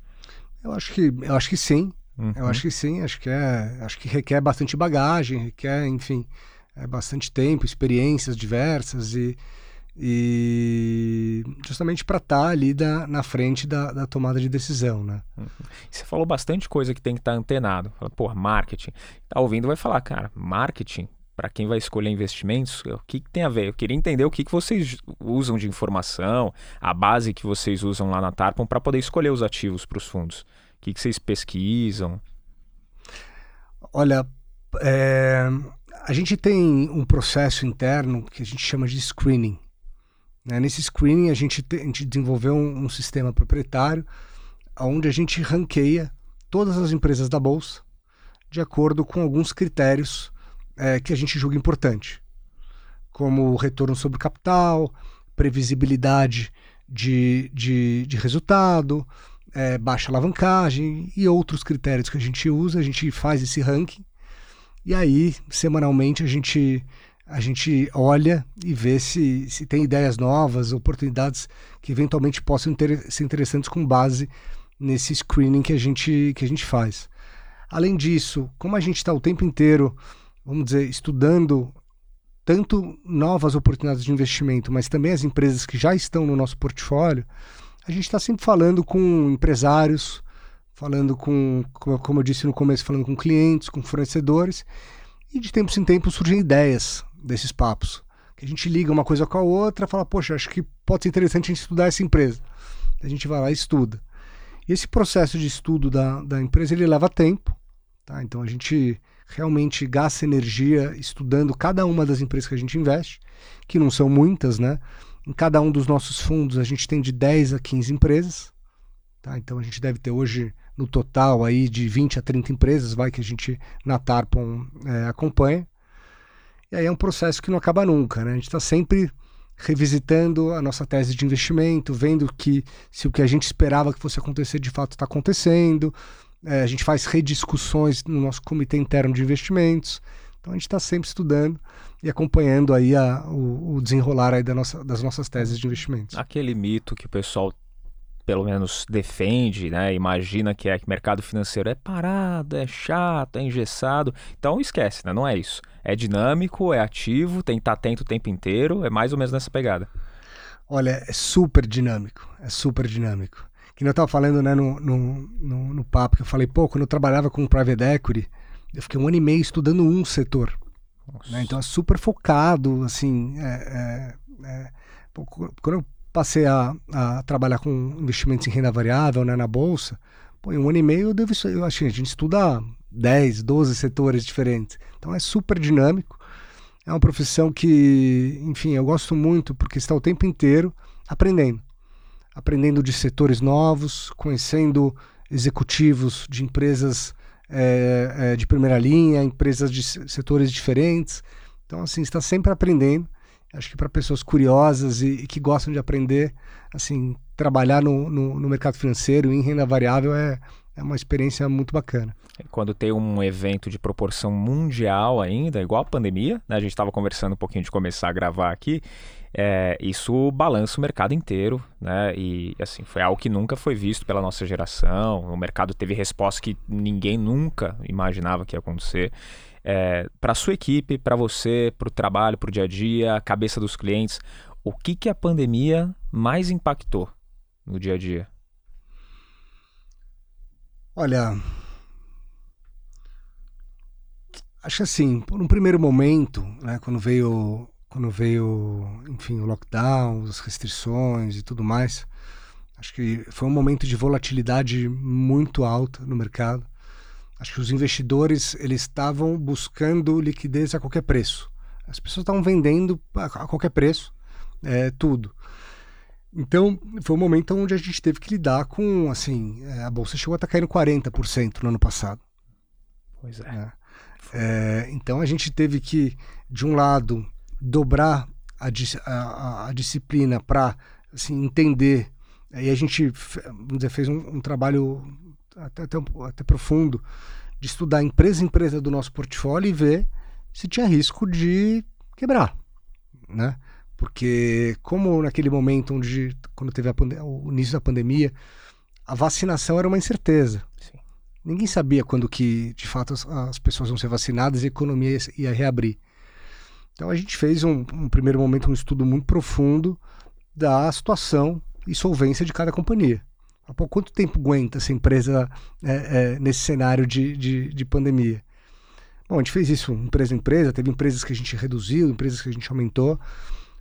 Eu acho que, eu acho que sim. Uhum. Eu acho que sim, acho que é, acho que requer bastante bagagem, requer, enfim, é bastante tempo, experiências diversas e, e justamente para estar tá ali da, na frente da, da, tomada de decisão, né? Uhum. Você falou bastante coisa que tem que estar tá antenado. Fala, pô, marketing. Tá ouvindo vai falar, cara, marketing para quem vai escolher investimentos, o que, que, tem a ver? Eu queria entender o que, que vocês usam de informação, a base que vocês usam lá na Tarpon para poder escolher os ativos para os fundos que, que vocês pesquisam? Olha, é, a gente tem um processo interno que a gente chama de screening. Né? Nesse screening, a gente, te, a gente desenvolveu um, um, sistema proprietário onde a gente ranqueia todas as empresas da Bolsa de acordo com alguns critérios é, que a gente julga importante, como retorno sobre capital, previsibilidade de, de, de resultado, é, baixa alavancagem e outros critérios que a gente usa, a gente faz esse ranking. E aí, semanalmente, a gente, a gente olha e vê se, se tem ideias novas, oportunidades que eventualmente possam ter, ser interessantes com base nesse screening que a gente, que a gente faz. Além disso, como a gente está o tempo inteiro, vamos dizer, estudando tanto novas oportunidades de investimento, mas também as empresas que já estão no nosso portfólio, a gente está sempre falando com empresários, falando com, como eu disse no começo, falando com clientes, com fornecedores, e de tempos em tempos surgem ideias desses papos. Que a gente liga uma coisa com a outra, fala, poxa, acho que pode ser interessante a gente estudar essa empresa. A gente vai lá e estuda. E esse processo de estudo da, da empresa, ele leva tempo, tá? Então a gente realmente gasta energia estudando cada uma das empresas que a gente investe, que não são muitas, né? Em cada um dos nossos fundos, a gente tem de 10 a 15 empresas. Tá? Então, a gente deve ter hoje, no total, aí de 20 a 30 empresas, vai que a gente na Tarpon é, acompanha. E aí é um processo que não acaba nunca. Né? A gente está sempre revisitando a nossa tese de investimento, vendo que se o que a gente esperava que fosse acontecer de fato está acontecendo. É, a gente faz rediscussões no nosso comitê interno de investimentos. Então a gente está sempre estudando e acompanhando aí a, o, o, desenrolar aí da nossa, das nossas teses de investimentos. Aquele mito que o pessoal pelo menos defende, né? Imagina que é que mercado financeiro é parado, é chato, é engessado. Então esquece, né? Não é isso. É dinâmico, é ativo, tem que estar atento o tempo inteiro, é mais ou menos nessa pegada. Olha, é super dinâmico, é super dinâmico. Que eu estava falando né, no, no, no, no, papo, que eu falei, pô, quando eu trabalhava com private equity, eu fiquei um ano e meio estudando um setor. Né? Então é super focado, assim. É, é, é, quando eu passei a, a, trabalhar com investimentos em renda variável né, na bolsa, pô, em um ano e meio eu devo eu acho que a gente estuda 10, 12 setores diferentes. Então é super dinâmico. É uma profissão que, enfim, eu gosto muito porque está o tempo inteiro aprendendo. Aprendendo de setores novos, conhecendo executivos de empresas é, é, de primeira linha, empresas de setores diferentes. Então, assim, está sempre aprendendo. Acho que para pessoas curiosas e, e, que gostam de aprender, assim, trabalhar no, no, no mercado financeiro em renda variável é, é uma experiência muito bacana. Quando tem um evento de proporção mundial ainda, igual a pandemia, né? a gente estava conversando um pouquinho de começar a gravar aqui, é, isso balança o mercado inteiro, né? E assim, foi algo que nunca foi visto pela nossa geração. O mercado teve resposta que ninguém nunca imaginava que ia acontecer. É, para sua equipe, para você, para o trabalho, para o dia a dia, cabeça dos clientes, o que, que a pandemia mais impactou no dia a dia? Olha, acho assim, por um primeiro momento, né, quando veio, quando veio, enfim, o lockdown, as restrições e tudo mais, acho que foi um momento de volatilidade muito alta no mercado. Acho que os investidores eles estavam buscando liquidez a qualquer preço. As pessoas estavam vendendo a qualquer preço, é, tudo. Então, foi um momento onde a gente teve que lidar com, assim, é, a bolsa chegou a estar tá caindo 40% no ano passado. Pois é. é. É, então, a gente teve que, de um lado, dobrar a, a, a disciplina para assim, entender. E a gente dizer, fez um, um trabalho até, até, até profundo de estudar empresa a empresa do nosso portfólio e ver se tinha risco de quebrar, né? Porque como naquele momento onde quando teve o início da pandemia, a vacinação era uma incerteza. Sim. Ninguém sabia quando que de fato as, as, pessoas vão ser vacinadas e a economia ia, ia reabrir. Então a gente fez um, um, primeiro momento um estudo muito profundo da situação e solvência de cada companhia. Pô, quanto tempo aguenta essa empresa é, é, nesse cenário de, de, de pandemia? Bom, a gente fez isso empresa a empresa, teve empresas que a gente reduziu, empresas que a gente aumentou.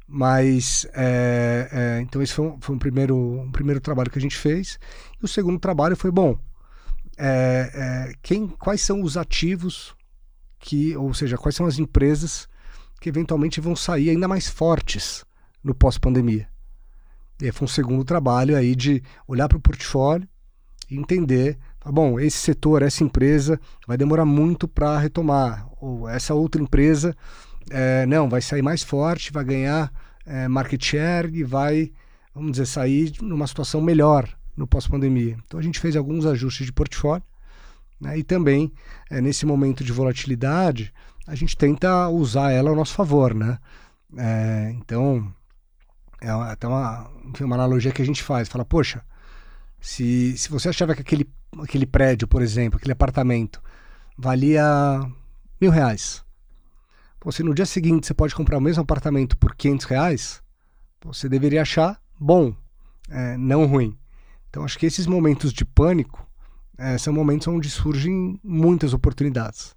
Mas, é, é, então esse foi, um, foi um, primeiro, um primeiro trabalho que a gente fez. E o segundo trabalho foi, bom, é, é, quem, quais são os ativos que, ou seja, quais são as empresas que eventualmente vão sair ainda mais fortes no pós-pandemia. E foi um segundo trabalho aí de olhar para o portfólio e entender, tá bom, esse setor, essa empresa vai demorar muito para retomar, ou essa outra empresa é, não, vai sair mais forte, vai ganhar é, market share e vai, vamos dizer, sair numa situação melhor no pós-pandemia. Então a gente fez alguns ajustes de portfólio né, e também, é, nesse momento de volatilidade, a gente tenta usar ela ao nosso favor. Né? É, então, é até uma, uma analogia que a gente faz: fala, poxa, se, se você achava que aquele, aquele prédio, por exemplo, aquele apartamento, valia mil reais se no dia seguinte você pode comprar o mesmo apartamento por 500 reais, você deveria achar bom, é, não ruim. Então acho que esses momentos de pânico é, são momentos onde surgem muitas oportunidades.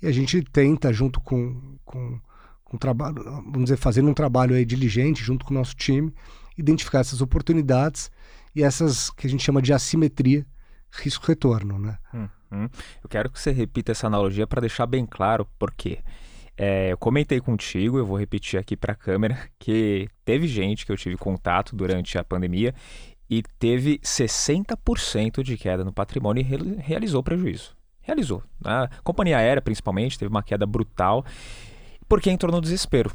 E a gente tenta, junto com, com, com trabalho, vamos dizer, fazendo um trabalho aí diligente junto com o nosso time, identificar essas oportunidades e essas que a gente chama de assimetria risco-retorno. Né? Hum, hum. Eu quero que você repita essa analogia para deixar bem claro por quê. É, eu comentei contigo, eu vou repetir aqui para a câmera, que teve gente que eu tive contato durante a pandemia e teve 60% de queda no patrimônio e realizou prejuízo. Realizou. A né? companhia aérea, principalmente, teve uma queda brutal porque entrou no desespero.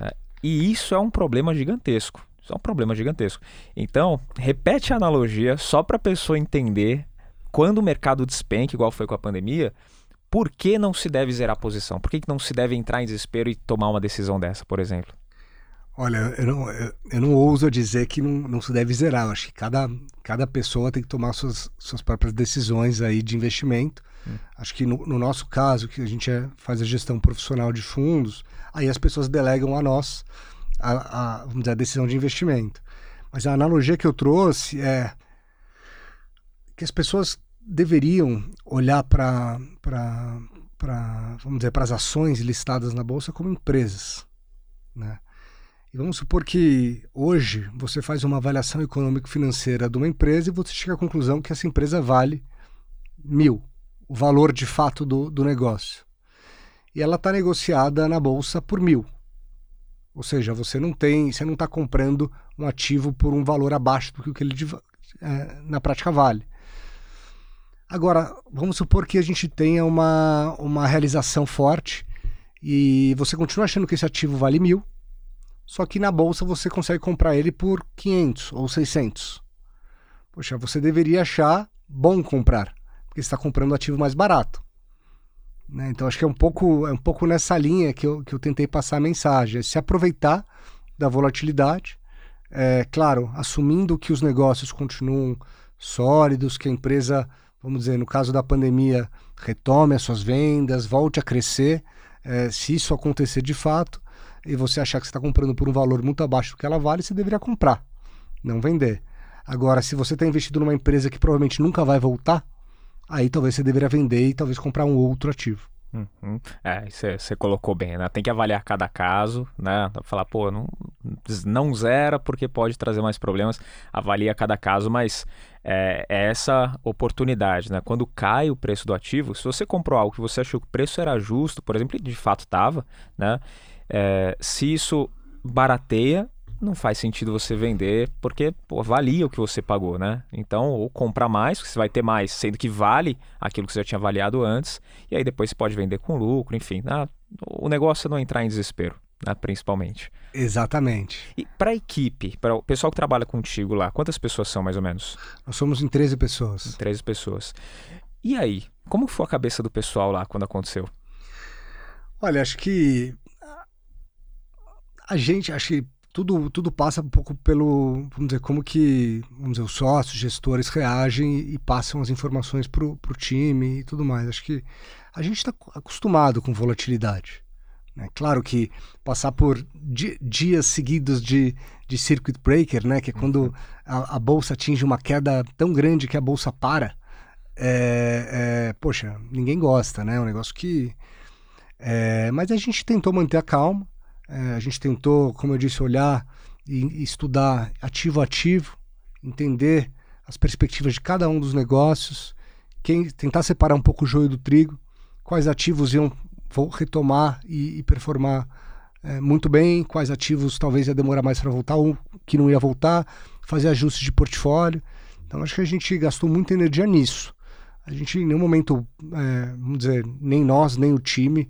Né? E isso é um problema gigantesco. Isso é um problema gigantesco. Então, repete a analogia só para a pessoa entender quando o mercado despenca, igual foi com a pandemia, por que não se deve zerar a posição? Por que não se deve entrar em desespero e tomar uma decisão dessa, por exemplo? Olha, eu não, eu, eu não ouso dizer que não, não se deve zerar. Eu acho que cada, cada pessoa tem que tomar suas, suas próprias decisões aí de investimento. Hum. Acho que no, no, nosso caso, que a gente é, faz a gestão profissional de fundos, aí as pessoas delegam a nós a, a, vamos dizer, a decisão de investimento. Mas a analogia que eu trouxe é que as pessoas deveriam olhar para, vamos dizer, para as ações listadas na bolsa como empresas, né? Vamos supor que hoje você faz uma avaliação econômico-financeira de uma empresa e você chega à conclusão que essa empresa vale mil, o valor de fato do, do negócio. E ela está negociada na bolsa por mil. Ou seja, você não tem, você não está comprando um ativo por um valor abaixo do que ele é, na prática vale. Agora, vamos supor que a gente tenha uma, uma realização forte e você continua achando que esse ativo vale mil, só que na bolsa você consegue comprar ele por 500 ou 600. Poxa, você deveria achar bom comprar, porque está comprando ativo mais barato. Né? Então acho que é um pouco, é um pouco nessa linha que eu, que eu tentei passar a mensagem, é se aproveitar da volatilidade, é, claro, assumindo que os negócios continuam sólidos, que a empresa, vamos dizer, no caso da pandemia, retome as suas vendas, volte a crescer, é, se isso acontecer de fato, e você achar que você está comprando por um valor muito abaixo do que ela vale, você deveria comprar, não vender. Agora, se você está investido numa empresa que provavelmente nunca vai voltar, aí talvez você deveria vender e talvez comprar um outro ativo. Uhum. É, você colocou bem, né? Tem que avaliar cada caso, né? Falar, pô, não, não zera porque pode trazer mais problemas. Avalia cada caso, mas é, é, essa oportunidade, né? Quando cai o preço do ativo, se você comprou algo que você achou que o preço era justo, por exemplo, de fato estava, né? É, se isso barateia, não faz sentido você vender porque pô, valia o que você pagou, né? Então, ou comprar mais, porque você vai ter mais, sendo que vale aquilo que você já tinha avaliado antes, e aí depois você pode vender com lucro, enfim. Né? O negócio é não entrar em desespero, né? principalmente. Exatamente. E para a equipe, para o pessoal que trabalha contigo lá, quantas pessoas são mais ou menos? Nós somos em 13 pessoas. Em 13 pessoas. E aí, como foi a cabeça do pessoal lá quando aconteceu? Olha, acho que a gente, acho que tudo, tudo passa um pouco pelo, vamos dizer, como que, vamos dizer, os sócios, gestores reagem e passam as informações para o time e tudo mais. Acho que a gente está acostumado com volatilidade. Né? Claro que passar por di dias seguidos de, de circuit breaker, né, que é quando uhum. a, a, bolsa atinge uma queda tão grande que a bolsa para, é, é, poxa, ninguém gosta, né? É um negócio que. É, mas a gente tentou manter a calma. É, a gente tentou, como eu disse, olhar e estudar ativo a ativo, entender as perspectivas de cada um dos negócios, quem, tentar separar um pouco o joio do trigo, quais ativos iam retomar e, e performar é, muito bem, quais ativos talvez ia demorar mais para voltar ou que não ia voltar, fazer ajustes de portfólio. Então acho que a gente gastou muita energia nisso. A gente em nenhum momento, é, vamos dizer, nem nós, nem o time,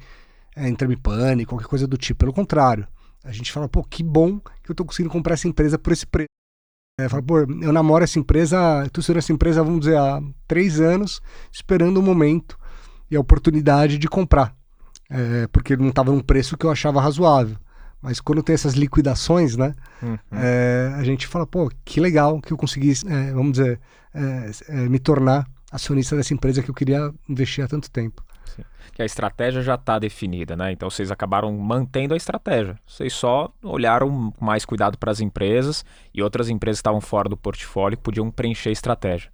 é, pânico, qualquer coisa do tipo. Pelo contrário, a gente fala, pô, que bom que eu tô conseguindo comprar essa empresa por esse preço. É, fala, pô, eu namoro essa empresa, estou sendo essa empresa, vamos dizer, há três anos, esperando o momento e a oportunidade de comprar. É, porque não estava num preço que eu achava razoável. Mas quando tem essas liquidações, né? Uhum. É, a gente fala, pô, que legal que eu consegui, é, vamos dizer, é, é, me tornar acionista dessa empresa que eu queria investir há tanto tempo que a estratégia já está definida, né? Então vocês acabaram mantendo a estratégia. Vocês só olharam mais cuidado para as empresas e outras empresas estavam fora do portfólio que podiam preencher a estratégia.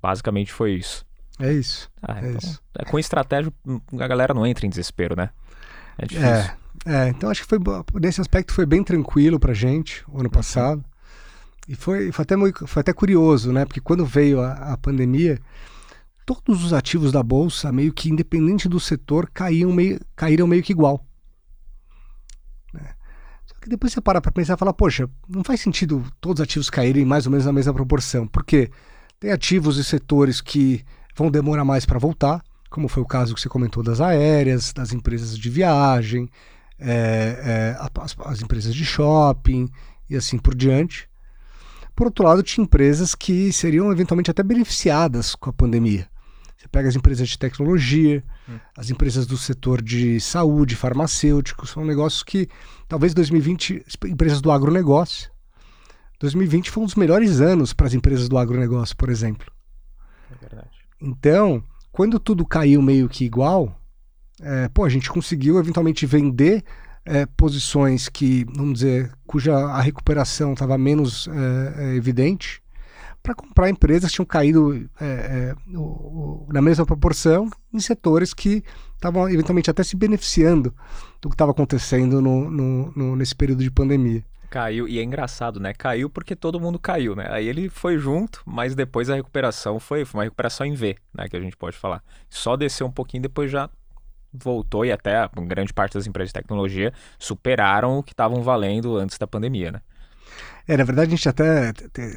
Basicamente foi isso. É isso. Ah, é então, isso. É, com estratégia a galera não entra em desespero, né? É difícil. É, é então acho que foi nesse aspecto foi bem tranquilo para gente o ano uhum. passado. E foi, foi, até, muito, foi até curioso, né? Porque quando veio a, a pandemia, todos os ativos da bolsa, meio que independente do setor, caíam meio, caíram meio que igual. Né? Só que depois você para para pensar e fala, poxa, não faz sentido todos os ativos caírem mais ou menos na mesma proporção, porque tem ativos e setores que vão demorar mais para voltar, como foi o caso que você comentou das aéreas, das empresas de viagem, é, é, as, as empresas de shopping e assim por diante. Por outro lado, tinha empresas que seriam eventualmente até beneficiadas com a pandemia. Você pega as empresas de tecnologia, hum. as empresas do setor de saúde, farmacêuticos, são negócios que talvez 2020, empresas do agronegócio. 2020 foi um dos melhores anos para as empresas do agronegócio, por exemplo. É verdade. Então, quando tudo caiu meio que igual, é, pô, a gente conseguiu eventualmente vender é, posições que, vamos dizer, cuja a recuperação estava menos é, é, evidente, para comprar empresas que tinham caído é, é, o, o, na mesma proporção em setores que estavam eventualmente até se beneficiando do que estava acontecendo no, no, no, nesse período de pandemia. Caiu, e é engraçado, né? Caiu porque todo mundo caiu, né? Aí ele foi junto, mas depois a recuperação foi, foi uma recuperação em V, né? Que a gente pode falar. Só desceu um pouquinho, depois já voltou e até grande parte das empresas de tecnologia superaram o que estavam valendo antes da pandemia, né? É, na verdade a gente até,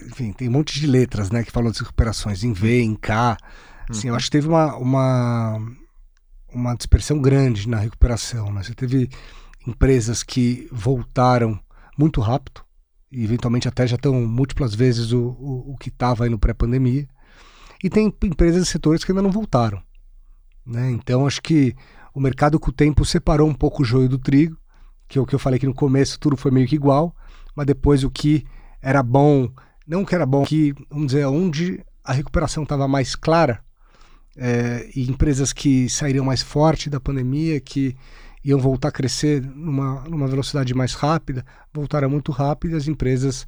enfim, tem um monte de letras, né, que falam de recuperações em V, em K. Assim, uhum. eu acho que teve uma, uma, uma dispersão grande na recuperação, né? Você teve empresas que voltaram muito rápido, e eventualmente até já estão múltiplas vezes o, o, o que estava aí no pré-pandemia. E tem empresas e setores que ainda não voltaram. Né? Então acho que o mercado com o tempo separou um pouco o joio do trigo, que é o que eu falei que no começo tudo foi meio que igual, mas depois o que era bom, não que era bom, que, vamos dizer, onde a recuperação estava mais clara, é, e empresas que sairiam mais forte da pandemia, que iam voltar a crescer numa, numa velocidade mais rápida, voltaram muito rápido, e as empresas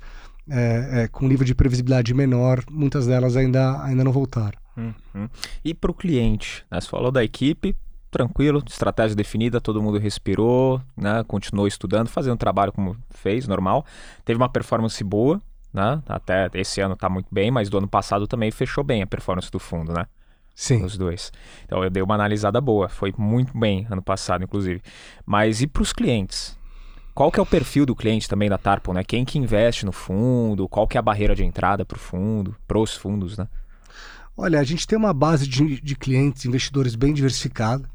é, é, com nível de previsibilidade menor, muitas delas ainda, ainda não voltaram. Uhum. E para o cliente, né? você falou da equipe, tranquilo, estratégia definida, todo mundo respirou, né? Continuou estudando, fazendo trabalho como fez, normal. Teve uma performance boa, né? Até esse ano está muito bem, mas do ano passado também fechou bem a performance do fundo, né? Sim. Os dois. Então eu dei uma analisada boa, foi muito bem ano passado, inclusive. Mas e para os clientes? Qual que é o perfil do cliente também da Tarpon, né? Quem que investe no fundo? Qual que é a barreira de entrada para o fundo, para os fundos, né? Olha, a gente tem uma base de, de clientes, investidores bem diversificada.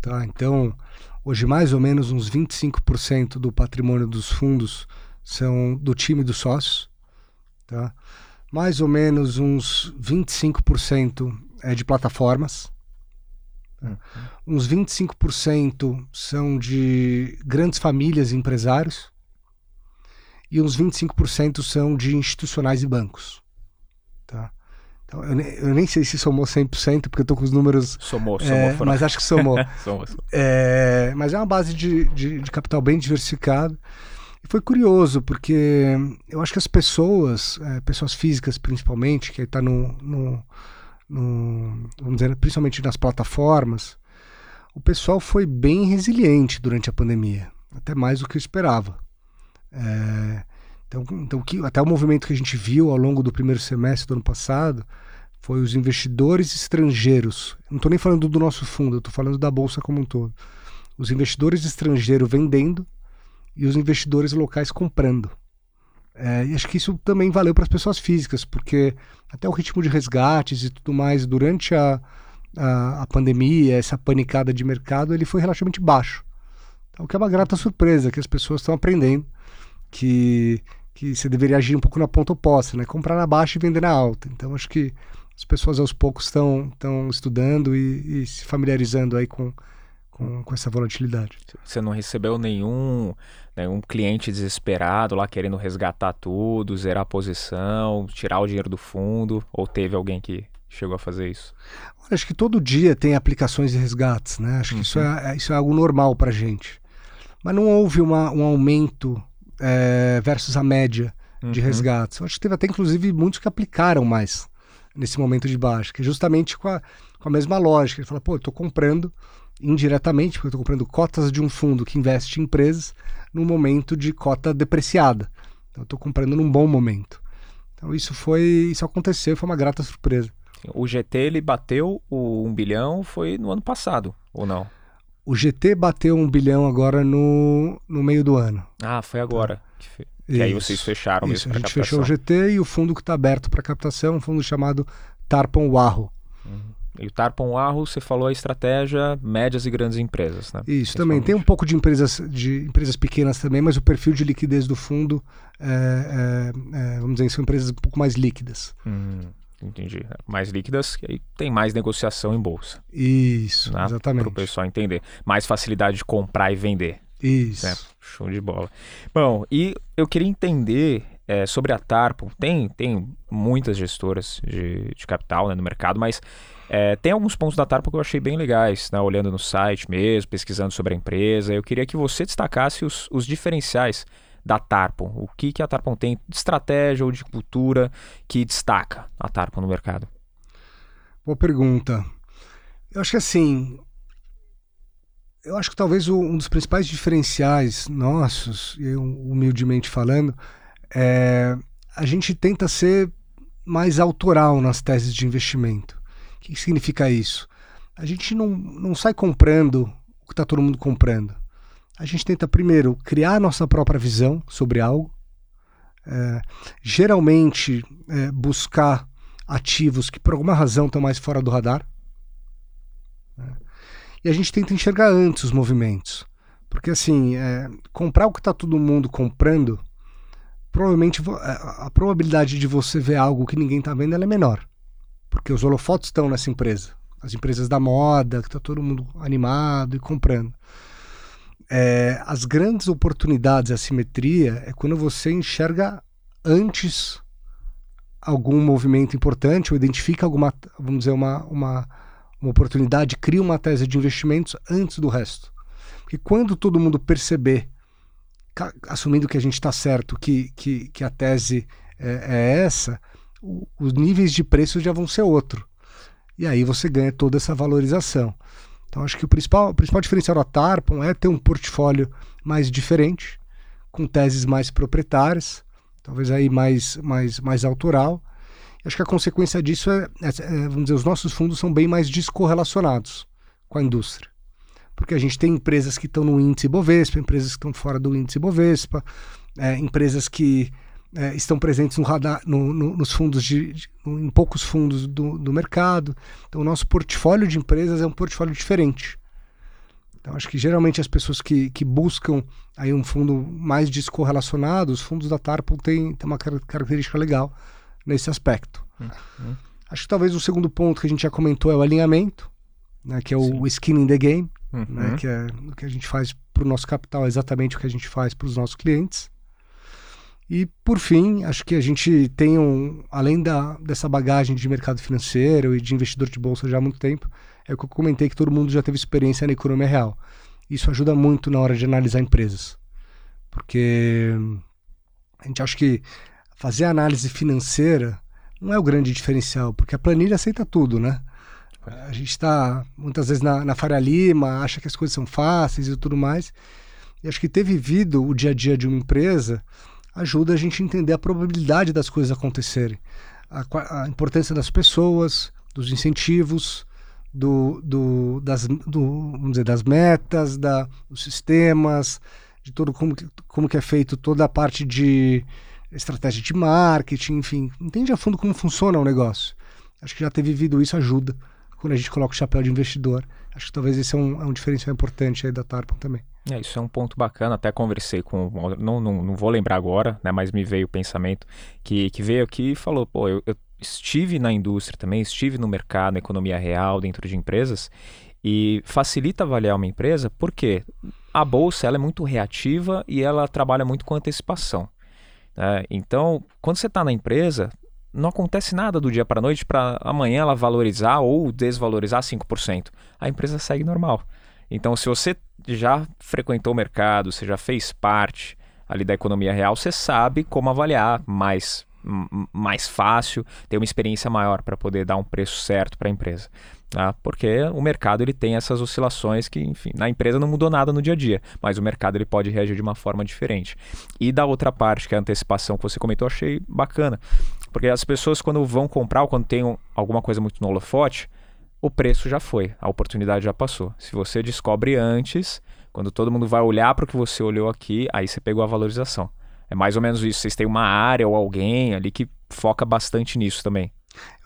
Tá? Então, hoje mais ou menos uns 25% do patrimônio dos fundos são do time dos sócios. Tá? Mais ou menos uns 25% é de plataformas. Tá? Uhum. Uns 25% são de grandes famílias e empresários. E uns 25% são de institucionais e bancos. Então, eu, nem, eu, nem sei se somou 100%, porque eu tô com os números. Somou, somou. É, mas acho que somou. somou, somou. É, mas é uma base de, de, de capital bem diversificado. E foi curioso, porque eu acho que as pessoas, é, pessoas físicas principalmente, que está no, no, no, vamos dizer, principalmente nas plataformas, o pessoal foi bem resiliente durante a pandemia, até mais do que eu esperava. É, então, então que, até o movimento que a gente viu ao longo do primeiro semestre do ano passado foi os investidores estrangeiros. Não estou nem falando do nosso fundo, estou falando da bolsa como um todo. Os investidores estrangeiros vendendo e os investidores locais comprando. É, e acho que isso também valeu para as pessoas físicas, porque até o ritmo de resgates e tudo mais durante a, a, a pandemia, essa panicada de mercado, ele foi relativamente baixo. Então, o que é uma grata surpresa, que as pessoas estão aprendendo que, que você deveria agir um pouco na ponta oposta, né? Comprar na baixa e vender na alta. Então acho que as pessoas aos poucos estão estão estudando e, e, se familiarizando aí com, com, com, essa volatilidade. Você não recebeu nenhum nenhum cliente desesperado lá querendo resgatar tudo, zerar a posição, tirar o dinheiro do fundo? Ou teve alguém que chegou a fazer isso? Olha, acho que todo dia tem aplicações de resgates, né? Acho que uhum. isso, é, é, isso é algo normal para gente. Mas não houve uma, um aumento é, versus a média de uhum. resgates. Eu acho que teve até, inclusive, muitos que aplicaram mais nesse momento de baixa, que é justamente com a, com a mesma lógica. Ele fala, pô, eu estou comprando indiretamente, porque eu estou comprando cotas de um fundo que investe em empresas num momento de cota depreciada. Então, eu estou comprando num bom momento. Então, isso foi, isso aconteceu, foi uma grata surpresa. O GT ele bateu o 1 bilhão foi no ano passado, ou não? O GT bateu um bilhão agora no, no meio do ano. Ah, foi agora. Tá. Que, aí vocês fecharam Isso, mesmo A gente captação. fechou o GT e o fundo que está aberto para captação é um fundo chamado Tarpon Warro. Uhum. E o Tarpon Warro, você falou a estratégia médias e grandes empresas, né? Isso também. Tem um pouco de empresas, de empresas pequenas também, mas o perfil de liquidez do fundo, é, é, é, vamos dizer, são empresas um pouco mais líquidas. Uhum. Entendi. Mais líquidas, que aí tem mais negociação em bolsa. Isso, né? exatamente. Para o pessoal entender. Mais facilidade de comprar e vender. Isso. Né? Show de bola. Bom, e eu queria entender é, sobre a Tarpo, tem, tem muitas gestoras de, de capital né, no mercado, mas é, tem alguns pontos da Tarpo que eu achei bem legais, né, olhando no site mesmo, pesquisando sobre a empresa. Eu queria que você destacasse os, os diferenciais da Tarpo. O que, que a Tarpo tem de estratégia ou de cultura que destaca a Tarpo no mercado? Boa pergunta. Eu acho que assim, eu acho que talvez um dos principais diferenciais nossos, eu humildemente falando, é a gente tenta ser mais autoral nas teses de investimento. O que significa isso? A gente não, não sai comprando o que está todo mundo comprando. A gente tenta primeiro criar nossa própria visão sobre algo, é, geralmente é, buscar ativos que por alguma razão estão mais fora do radar. Né? E a gente tenta enxergar antes os movimentos. Porque assim, é, comprar o que está todo mundo comprando, provavelmente é, a probabilidade de você ver algo que ninguém está vendo é menor. Porque os holofotes estão nessa empresa. As empresas da moda, que está todo mundo animado e comprando. É, as grandes oportunidades, a simetria, é quando você enxerga antes algum movimento importante ou identifica alguma, vamos dizer, uma, uma, uma oportunidade, cria uma tese de investimentos antes do resto. Porque quando todo mundo perceber, assumindo que a gente está certo, que, que, que a tese é, é essa, o, os níveis de preço já vão ser outro. E aí você ganha toda essa valorização. Então acho que o principal, o principal diferencial da Tarpon é ter um portfólio mais diferente, com teses mais proprietárias, talvez aí mais, mais, mais autoral. Acho que a consequência disso é, é, é, vamos dizer, os nossos fundos são bem mais descorrelacionados com a indústria. Porque a gente tem empresas que estão no índice Bovespa, empresas que estão fora do índice Bovespa, é, empresas que é, estão presentes no radar, no, no, nos fundos de, de, em poucos fundos do, do mercado. Então, o nosso portfólio de empresas é um portfólio diferente. Então, acho que geralmente as pessoas que, que buscam aí um fundo mais descorrelacionado, os fundos da Tarpo têm, têm uma característica legal nesse aspecto. Uhum. Acho que talvez o segundo ponto que a gente já comentou é o alinhamento, né, que é o Sim. skin in the game, né, uhum. né, que é o que a gente faz para o nosso capital, é exatamente o que a gente faz para os nossos clientes. E, por fim, acho que a gente tem um, além da, dessa bagagem de mercado financeiro e de investidor de bolsa já há muito tempo, é o que eu comentei que todo mundo já teve experiência na economia real. Isso ajuda muito na hora de analisar empresas. Porque a gente acha que fazer análise financeira não é o grande diferencial, porque a planilha aceita tudo, né? A gente está muitas vezes na, na Faria Lima, acha que as coisas são fáceis e tudo mais. E acho que ter vivido o dia a dia de uma empresa ajuda a gente a entender a probabilidade das coisas acontecerem, a, a importância das pessoas, dos incentivos, do, do, das, do, vamos dizer, das metas, da, dos sistemas, de todo como, como que é feito toda a parte de estratégia de marketing, enfim, entende a fundo como funciona o negócio. Acho que já ter vivido isso ajuda quando a gente coloca o chapéu de investidor. Acho que talvez esse é um, é um diferencial importante aí da Tarpon também. É, isso é um ponto bacana. Até conversei com. Não, não, não vou lembrar agora, né? Mas me veio o pensamento que, que veio aqui e falou: pô, eu, eu estive na indústria também, estive no mercado, na economia real, dentro de empresas, e facilita avaliar uma empresa porque a bolsa ela é muito reativa e ela trabalha muito com antecipação. Né? Então, quando você está na empresa, não acontece nada do dia para a noite para amanhã ela valorizar ou desvalorizar 5%. A empresa segue normal. Então, se você já frequentou o mercado, você já fez parte ali da economia real, você sabe como avaliar mais mais fácil, ter uma experiência maior para poder dar um preço certo para a empresa. Tá? Porque o mercado ele tem essas oscilações que, enfim, na empresa não mudou nada no dia a dia, mas o mercado ele pode reagir de uma forma diferente. E da outra parte, que é a antecipação que você comentou, achei bacana. Porque as pessoas, quando vão comprar ou quando tem alguma coisa muito no holofote, o preço já foi, a oportunidade já passou. Se você descobre antes, quando todo mundo vai olhar para o que você olhou aqui, aí você pegou a valorização. É mais ou menos isso. Vocês têm uma área ou alguém ali que foca bastante nisso também.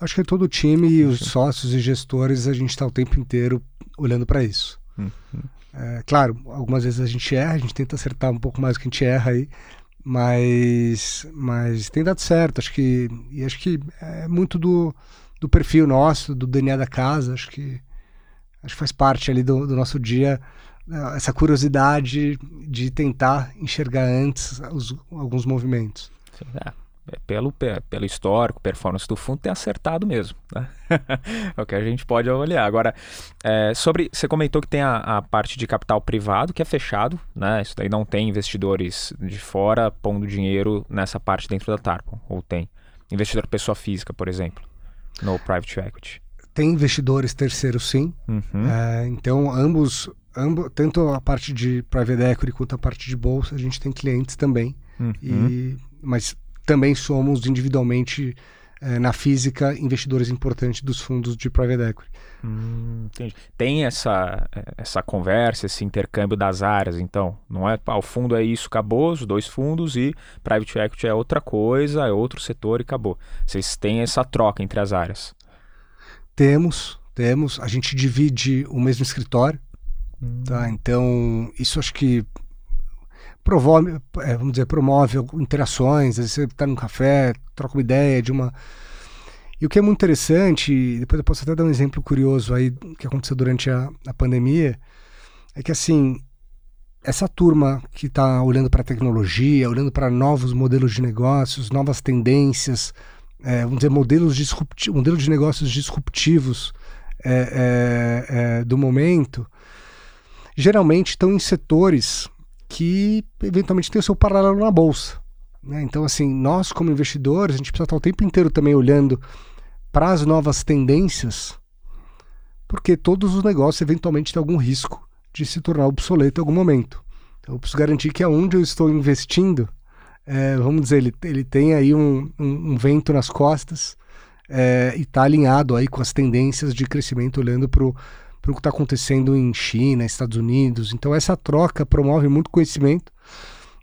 Eu acho que todo o time e os sócios e gestores, a gente está o tempo inteiro olhando para isso. Uhum. É, claro, algumas vezes a gente erra, a gente tenta acertar um pouco mais do que a gente erra aí, mas, mas tem dado certo. Acho que, e acho que é muito do, do perfil nosso, do DNA da casa. Acho que, acho que faz parte ali do, do nosso dia essa curiosidade de tentar enxergar antes os, alguns movimentos. É, é pelo, pelo histórico, performance do fundo, tem acertado mesmo. Né? é o que a gente pode avaliar. Agora, é, sobre. Você comentou que tem a, a, parte de capital privado, que é fechado, né? Isso daí não tem investidores de fora pondo dinheiro nessa parte dentro da Tarpon, ou tem? Investidor pessoa física, por exemplo, no private equity. Tem investidores terceiros, sim. Uhum. É, então, ambos, ambos, tanto a parte de private equity quanto a parte de bolsa, a gente tem clientes também. Uhum. E, mas também somos individualmente na física investidores importantes dos fundos de private equity. Hum, Tem essa, essa conversa, esse intercâmbio das áreas, então. Não é ah, o fundo é isso, acabou, os dois fundos, e private equity é outra coisa, é outro setor e acabou. Vocês têm essa troca entre as áreas. Temos, temos. A gente divide o mesmo escritório. Hum. Tá? Então, isso acho que promove, é, vamos dizer, promove interações. Às vezes você está num café, troca uma ideia de uma. E o que é muito interessante, depois eu posso até dar um exemplo curioso aí que aconteceu durante a, a pandemia, é que assim, essa turma que está olhando para a tecnologia, olhando para novos modelos de negócios, novas tendências, é, vamos dizer, modelos, disrupti modelos de negócios disruptivos é, é, é do momento, geralmente estão em setores que eventualmente tem o seu paralelo na bolsa. Né? Então, assim, nós como investidores, a gente precisa estar o tempo inteiro também olhando para as novas tendências, porque todos os negócios eventualmente têm algum risco de se tornar obsoleto em algum momento. Então, eu preciso garantir que aonde eu estou investindo, é, vamos dizer, ele, ele tem aí um, um, um vento nas costas é, e está alinhado aí com as tendências de crescimento, olhando para o que está acontecendo em China, Estados Unidos. Então, essa troca promove muito conhecimento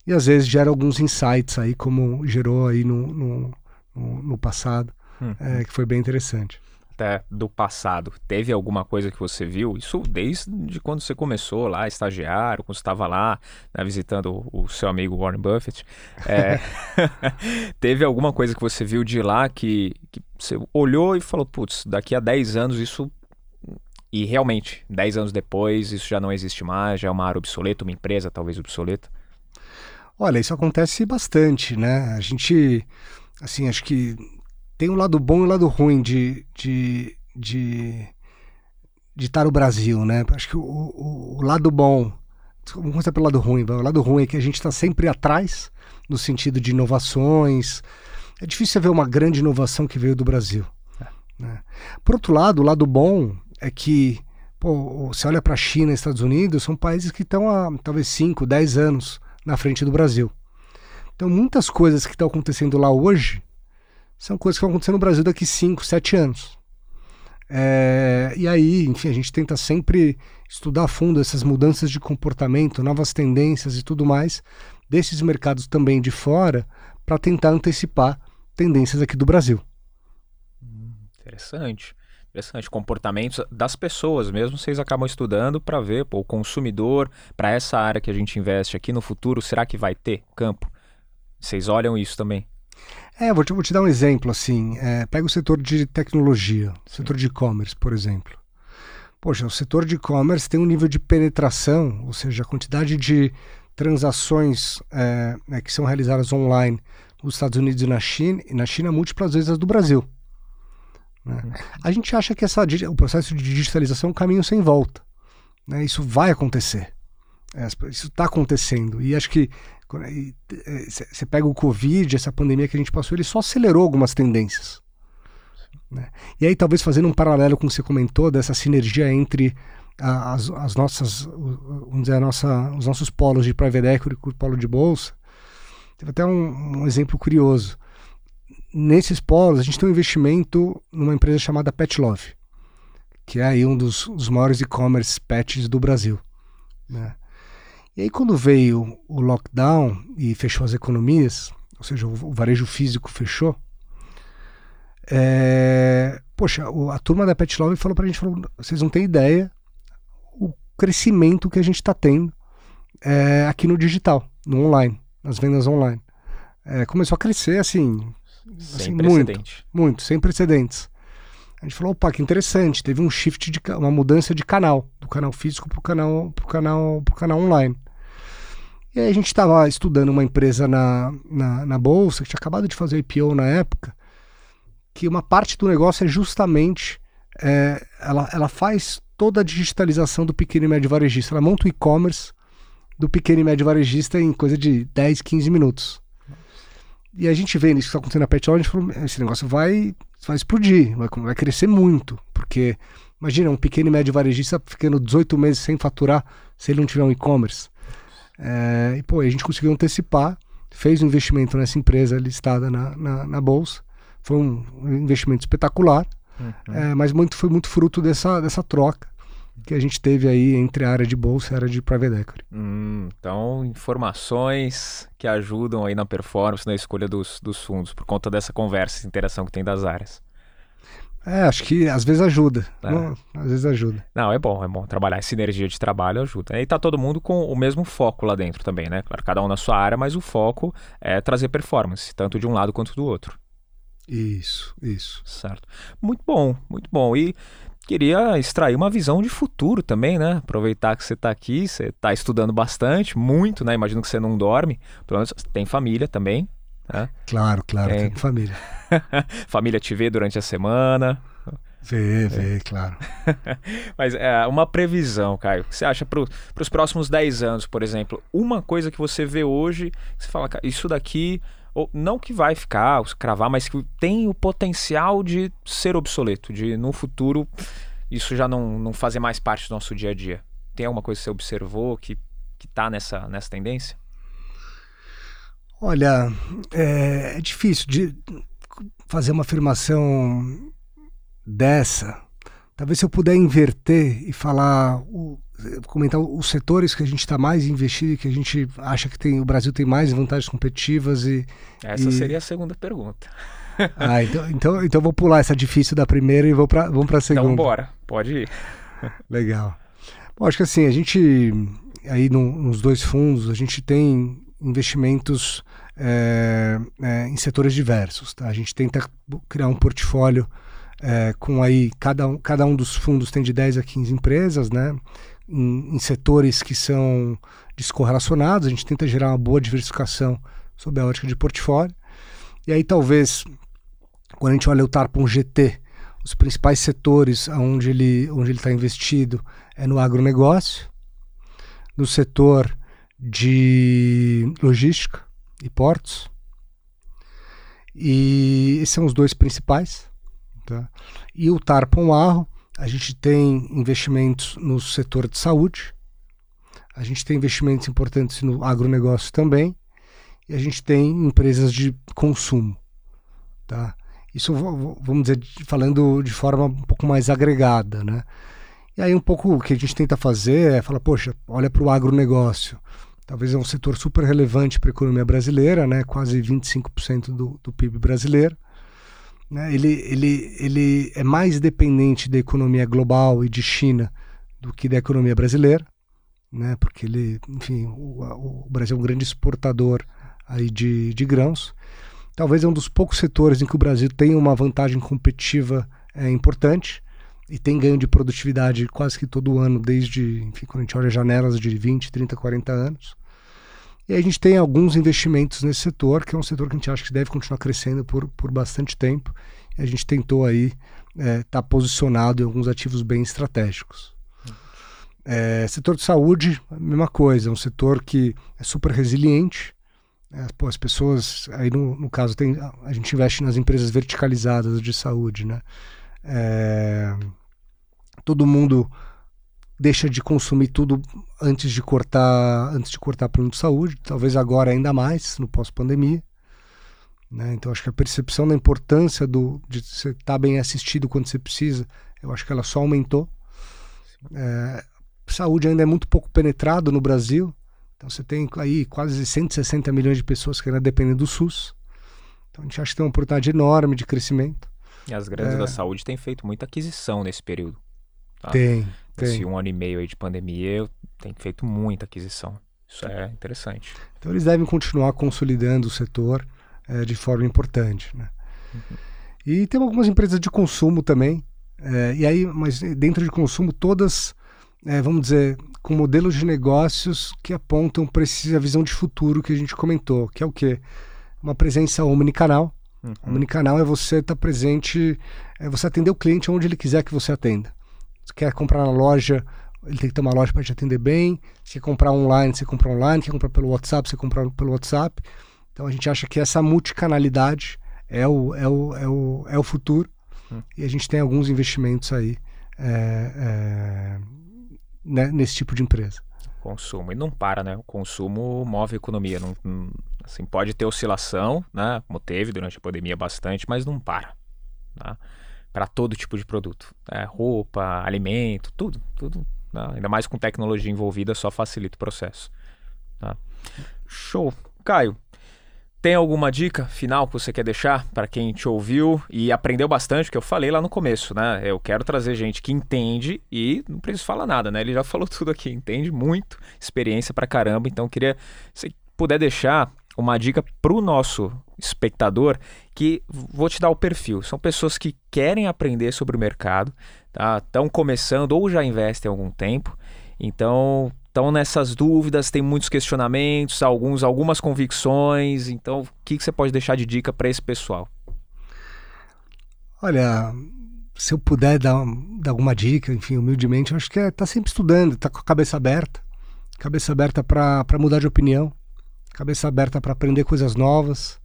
e às vezes gera alguns insights aí, como gerou aí no, no, no, no passado hum. é, que foi bem interessante. Até do passado, teve alguma coisa que você viu? Isso desde quando você começou lá, estagiário, quando você estava lá né, visitando o, o, seu amigo Warren Buffett. É, teve alguma coisa que você viu de lá que, que você olhou e falou, putz, daqui a 10 anos isso e realmente, 10 anos depois, isso já não existe mais, já é uma área obsoleta, uma empresa talvez obsoleta? Olha, isso acontece bastante, né? A gente, assim, acho que tem um lado bom e um lado ruim de de, de, de estar no Brasil, né? Acho que o, o, o lado bom, vamos começar pelo lado ruim, o lado ruim é que a gente está sempre atrás no sentido de inovações. É difícil ver uma grande inovação que veio do Brasil. Né? Por outro lado, o lado bom é que pô, você olha para a China e Estados Unidos, são países que estão há talvez 5, 10 anos na frente do Brasil. Então, muitas coisas que estão acontecendo lá hoje são coisas que vão acontecer no Brasil daqui 5, 7 anos. É, e aí, enfim, a gente tenta sempre estudar a fundo essas mudanças de comportamento, novas tendências e tudo mais desses mercados também de fora para tentar antecipar tendências aqui do Brasil. Hum, interessante. Interessante. Comportamentos das pessoas mesmo, vocês acabam estudando para ver pô, o consumidor, para essa área que a gente investe aqui no futuro, será que vai ter campo? Vocês olham isso também? É, vou te, vou te dar um exemplo assim. É, pega o setor de tecnologia, o setor de e-commerce, por exemplo. Poxa, o setor de e-commerce tem um nível de penetração, ou seja, a quantidade de transações é, né, que são realizadas online nos Estados Unidos e na China, e na China múltiplas vezes as do Brasil. Né? Uhum. A gente acha que essa, o processo de digitalização é um caminho sem volta. Né? Isso vai acontecer. É, isso está acontecendo. E acho que você pega o Covid, essa pandemia que a gente passou, ele só acelerou algumas tendências. Né? E aí, talvez fazendo um paralelo com o que você comentou, dessa sinergia entre as, as nossas, vamos dizer, nossa, os nossos polos de private equity e o polo de bolsa, teve até um, um, exemplo curioso. Nesses polos, a gente tem um investimento numa empresa chamada Pet Love, que é aí um dos, dos maiores e-commerce pets do Brasil. Né? E aí, quando veio o lockdown e fechou as economias, ou seja, o varejo físico fechou, é, poxa, a turma da Pet Love falou pra gente, falou, vocês não têm ideia o crescimento que a gente está tendo é, aqui no digital, no online, nas vendas online. É, começou a crescer assim, assim muito, muito, sem precedentes. A gente falou, opa, que interessante, teve um shift de uma mudança de canal, do canal físico para o canal, pro canal, pro canal online. E aí a gente estava estudando uma empresa na, na, na, Bolsa, que tinha acabado de fazer IPO na época, que uma parte do negócio é justamente, é, ela, ela faz toda a digitalização do pequeno e médio varejista. Ela monta o e-commerce do pequeno e médio varejista em coisa de 10, 15 minutos. E a gente vê isso que está acontecendo na Pet a gente falou, esse negócio vai, vai explodir, vai, vai crescer muito, porque imagina um pequeno e médio varejista ficando 18 meses sem faturar se ele não tiver um e-commerce. É, e pô, a gente conseguiu antecipar, fez um investimento nessa empresa listada na, na, na Bolsa, foi um investimento espetacular, uhum. é, mas muito, foi muito fruto dessa, dessa troca que a gente teve aí entre a área de bolsa e a área de private equity. Hum, então, informações que ajudam aí na performance, na escolha dos, dos fundos, por conta dessa conversa, essa interação que tem das áreas. É, acho que às vezes ajuda. É. Não, às vezes ajuda. Não, é bom, é bom. Trabalhar essa energia de trabalho ajuda. E tá todo mundo com o mesmo foco lá dentro também, né? Claro, cada um na sua área, mas o foco é trazer performance, tanto de um lado quanto do outro. Isso, isso. Certo. Muito bom, muito bom. E queria extrair uma visão de futuro também, né? Aproveitar que você está aqui, você está estudando bastante, muito, né? Imagino que você não dorme, pelo menos tem família também. Né? Claro, claro, tem, tem família. família te vê durante a semana. Vê, vê, é. claro. Mas é, uma previsão, Caio. O que você acha para os próximos 10 anos, por exemplo? Uma coisa que você vê hoje, você fala, isso daqui ou não que vai ficar, cravar, mas que tem o potencial de ser obsoleto, de no futuro isso já não, não fazer mais parte do nosso dia a dia. Tem alguma coisa que você observou que está nessa, nessa tendência? Olha, é, é difícil de fazer uma afirmação dessa. Talvez se eu puder inverter e falar o, comentar os setores que a gente está mais investido e que a gente acha que tem, o Brasil tem mais vantagens competitivas e essa e... seria a segunda pergunta. ah, então, então, então vou pular essa difícil da primeira e vou para vamos para a segunda. Então bora, pode ir. Legal. Bom, acho que assim a gente aí no, nos dois fundos a gente tem investimentos é, é, em setores diversos. Tá? A gente tenta criar um portfólio é, com aí cada um, cada um dos fundos tem de 10 a 15 empresas, né? Em, em setores que são descorrelacionados, a gente tenta gerar uma boa diversificação sob a ótica de portfólio. E aí talvez, quando a gente olha o Tarpon GT, os principais setores onde ele onde ele está investido é no agronegócio, no setor de logística e portos. E esses são os dois principais. Tá? E o Tarpon Arro a gente tem investimentos no setor de saúde, a gente tem investimentos importantes no agronegócio também, e a gente tem empresas de consumo. Tá? Isso, vamos dizer, falando de forma um pouco mais agregada. Né? E aí, um pouco o que a gente tenta fazer é falar: poxa, olha para o agronegócio. Talvez é um setor super relevante para a economia brasileira, né? quase 25% do, do PIB brasileiro. Né? Ele, ele, ele é mais dependente da economia global e de China do que da economia brasileira, né? porque ele, enfim, o, o Brasil é um grande exportador aí de, de grãos. Talvez é um dos poucos setores em que o Brasil tem uma vantagem competitiva é, importante e tem ganho de produtividade quase que todo ano, desde, enfim, quando a gente olha janelas de 20, 30, 40 anos. E a gente tem alguns investimentos nesse setor, que é um setor que a gente acha que deve continuar crescendo por, por bastante tempo. E a gente tentou aí estar é, tá posicionado em alguns ativos bem estratégicos. É, setor de saúde, mesma coisa, é um setor que é super resiliente. É, pô, as pessoas, aí no, no caso, tem, a gente investe nas empresas verticalizadas de saúde, né? É, todo mundo deixa de consumir tudo antes de cortar antes de cortar plano de saúde, talvez agora ainda mais no pós-pandemia. Né? Então acho que a percepção da importância do, de você estar tá bem assistido quando você precisa, eu acho que ela só aumentou. É, saúde ainda é muito pouco penetrado no Brasil. Então você tem aí quase 160 milhões de pessoas que ainda dependem do SUS. Então a gente acha que tem uma oportunidade enorme de crescimento. E as grandes é... da saúde têm feito muita aquisição nesse período. Tá? Tem, esse um ano e meio aí de pandemia, eu tenho feito muita aquisição. Isso é interessante. Então eles devem continuar consolidando o setor é, de forma importante. Né? Uhum. E tem algumas empresas de consumo também. É, e aí, mas dentro de consumo, todas, é, vamos dizer, com modelos de negócios que apontam para essa visão de futuro que a gente comentou, que é o quê? Uma presença omnicanal. Uhum. Omnicanal é você estar tá presente, é você atender o cliente onde ele quiser que você atenda. Você quer comprar na loja, ele tem que ter uma loja para te atender bem. Se quer comprar online, você compra online. Quer comprar pelo WhatsApp, você compra pelo WhatsApp. Então a gente acha que essa multicanalidade é o, é o, é o, é o futuro. Hum. E a gente tem alguns investimentos aí é, é, né, nesse tipo de empresa. Consumo. E não para, né? O consumo move a economia. Não, não, assim, pode ter oscilação, né? como teve durante a pandemia bastante, mas não para. Né? Para todo tipo de produto. Né? Roupa, alimento, tudo. tudo né? Ainda mais com tecnologia envolvida, só facilita o processo. Tá? Show. Caio, tem alguma dica final que você quer deixar para quem te ouviu e aprendeu bastante, que eu falei lá no começo, né? Eu quero trazer gente que entende e não preciso falar nada, né? Ele já falou tudo aqui, entende muito, experiência para caramba, então queria se puder deixar uma dica para o nosso espectador que vou te dar o perfil. São pessoas que querem aprender sobre o mercado, estão tá? começando ou já investem há algum tempo. Então estão nessas dúvidas, tem muitos questionamentos, alguns, algumas convicções. Então, o que, que você pode deixar de dica para esse pessoal? Olha, se eu puder dar, dar alguma dica, enfim, humildemente, eu acho que é tá sempre estudando, tá com a cabeça aberta, cabeça aberta para mudar de opinião, cabeça aberta para aprender coisas novas,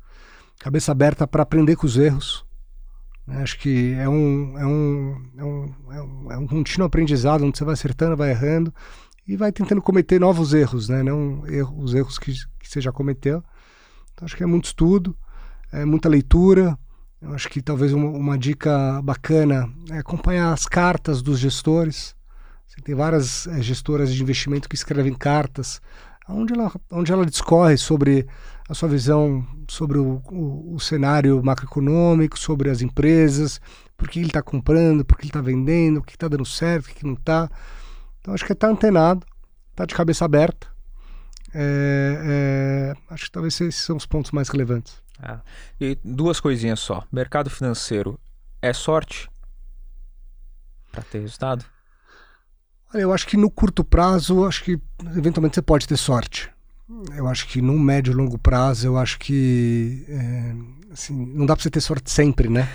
cabeça aberta para aprender com os erros. Né? Acho que é um, é, um, é, um, é, um, é um contínuo aprendizado onde você vai acertando, vai errando e vai tentando cometer novos erros, né? não erro, os erros que, que você já cometeu. Então, acho que é muito estudo, é muita leitura. Eu acho que talvez uma, uma dica bacana é acompanhar as cartas dos gestores. Você tem várias é, gestoras de investimento que escrevem cartas, onde ela, onde ela discorre sobre a sua visão sobre o, o, o cenário macroeconômico, sobre as empresas, por que ele está comprando, por que ele está vendendo, o que está dando certo, o que não está. Então acho que é estar tá antenado, estar tá de cabeça aberta. É, é, acho que talvez esses são os pontos mais relevantes. Ah, e duas coisinhas só. Mercado financeiro é sorte para ter resultado? Olha, eu acho que no curto prazo, acho que eventualmente você pode ter sorte. Eu acho que no médio e longo prazo, eu acho que é, assim, não dá para você ter sorte sempre, né?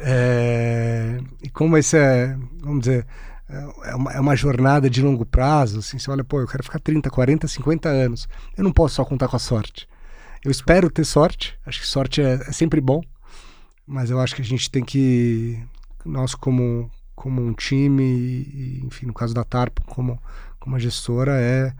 é, e como esse é, vamos dizer, é, é uma, é uma, jornada de longo prazo, assim, você olha, pô, eu quero ficar 30, 40, 50 anos. Eu não posso só contar com a sorte. Eu espero ter sorte, acho que sorte é, é sempre bom, mas eu acho que a gente tem que, nós como, como um time, e, enfim, no caso da TARP, como, como a gestora, é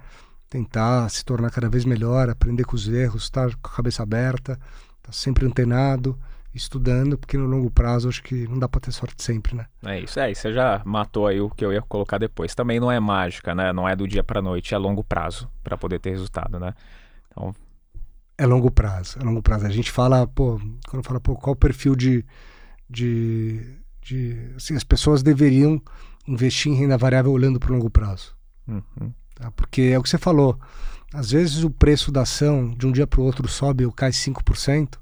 tentar se tornar cada vez melhor, aprender com os erros, estar com a cabeça aberta, estar sempre antenado, estudando, porque no longo prazo acho que não dá para ter sorte sempre, né? É isso, é, você já matou aí o que eu ia colocar depois. Também não é mágica, né? Não é do dia para noite, é longo prazo para poder ter resultado, né? Então é longo prazo, é longo prazo. A gente fala, pô, quando fala, pô, qual o perfil de de, de assim, as pessoas deveriam investir em renda variável olhando para o longo prazo. Uhum. Tá? Porque é o que você falou. Às vezes o preço da ação de um dia para o outro sobe ou cai 5%,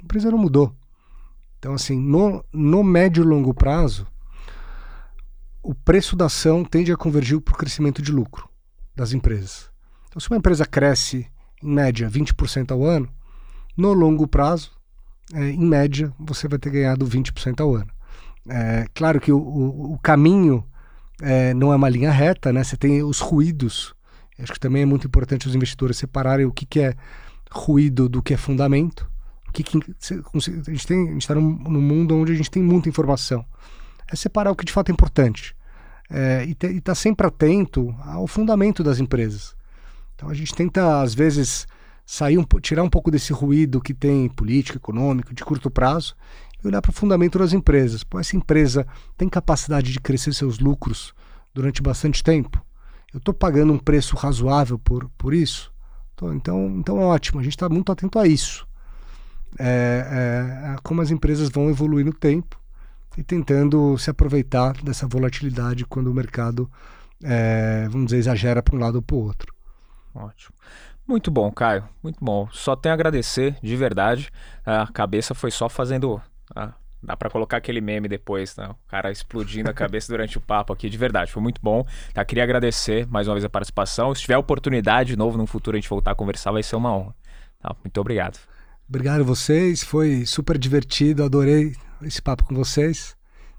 a empresa não mudou. Então, assim, no, no médio e longo prazo, o preço da ação tende a convergir para o crescimento de lucro das empresas. Então, se uma empresa cresce, em média, 20% ao ano, no longo prazo, é, em média, você vai ter ganhado 20% ao ano. É, claro que o, o, o caminho é, não é uma linha reta, né? Você tem os ruídos. Acho que também é muito importante os investidores separarem o que, que é ruído do que é fundamento. O que, que a gente está num, num, mundo onde a gente tem muita informação. É separar o que de fato é importante é, e estar tá sempre atento ao fundamento das empresas. Então a gente tenta às vezes sair um, tirar um pouco desse ruído que tem político, econômico, de curto prazo e olhar para o fundamento das empresas. Pô, essa empresa tem capacidade de crescer seus lucros durante bastante tempo? Eu estou pagando um preço razoável por, por isso? Então, então é ótimo, a gente está muito atento a isso. É, é, como as empresas vão evoluir no tempo e tentando se aproveitar dessa volatilidade quando o mercado, é, vamos dizer, exagera para um lado ou para o outro. Ótimo. Muito bom, Caio. Muito bom. Só tenho a agradecer, de verdade. A cabeça foi só fazendo ah, Dá para colocar aquele meme depois, né? O cara explodindo a cabeça durante o papo aqui, de verdade. Foi muito bom. Tá? Queria agradecer mais uma vez a participação. Se tiver oportunidade de novo no futuro a gente voltar a conversar, vai ser uma honra. Tá? Muito obrigado. Obrigado a vocês. Foi super divertido. Adorei esse papo com vocês.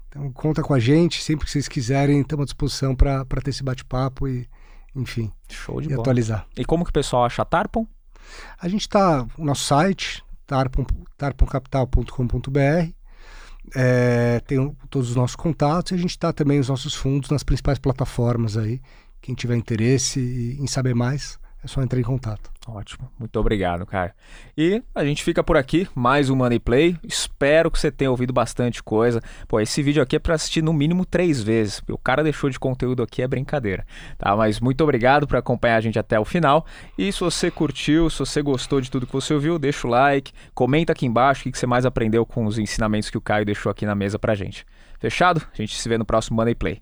Então conta com a gente. Sempre que vocês quiserem, estamos à disposição para ter esse bate-papo e, enfim, Show de e bola. atualizar. E como que o pessoal acha a Tarpon? A gente está no nosso site, tarponcapital.com.br. É, tem todos os nossos contatos e a gente está também os nossos fundos nas principais plataformas aí. Quem tiver interesse em saber mais, é só entrar em contato. Ótimo, muito obrigado, cara. E a gente fica por aqui, mais um Money Play. Espero que você tenha ouvido bastante coisa. Pô, esse vídeo aqui é para assistir no mínimo três vezes. O cara deixou de conteúdo aqui é brincadeira, tá? Mas muito obrigado por acompanhar a gente até o final. E se você curtiu, se você gostou de tudo que você ouviu, deixa o like, comenta aqui embaixo o que que você mais aprendeu com os ensinamentos que o Caio deixou aqui na mesa pra gente. Fechado? A gente se vê no próximo Money Play.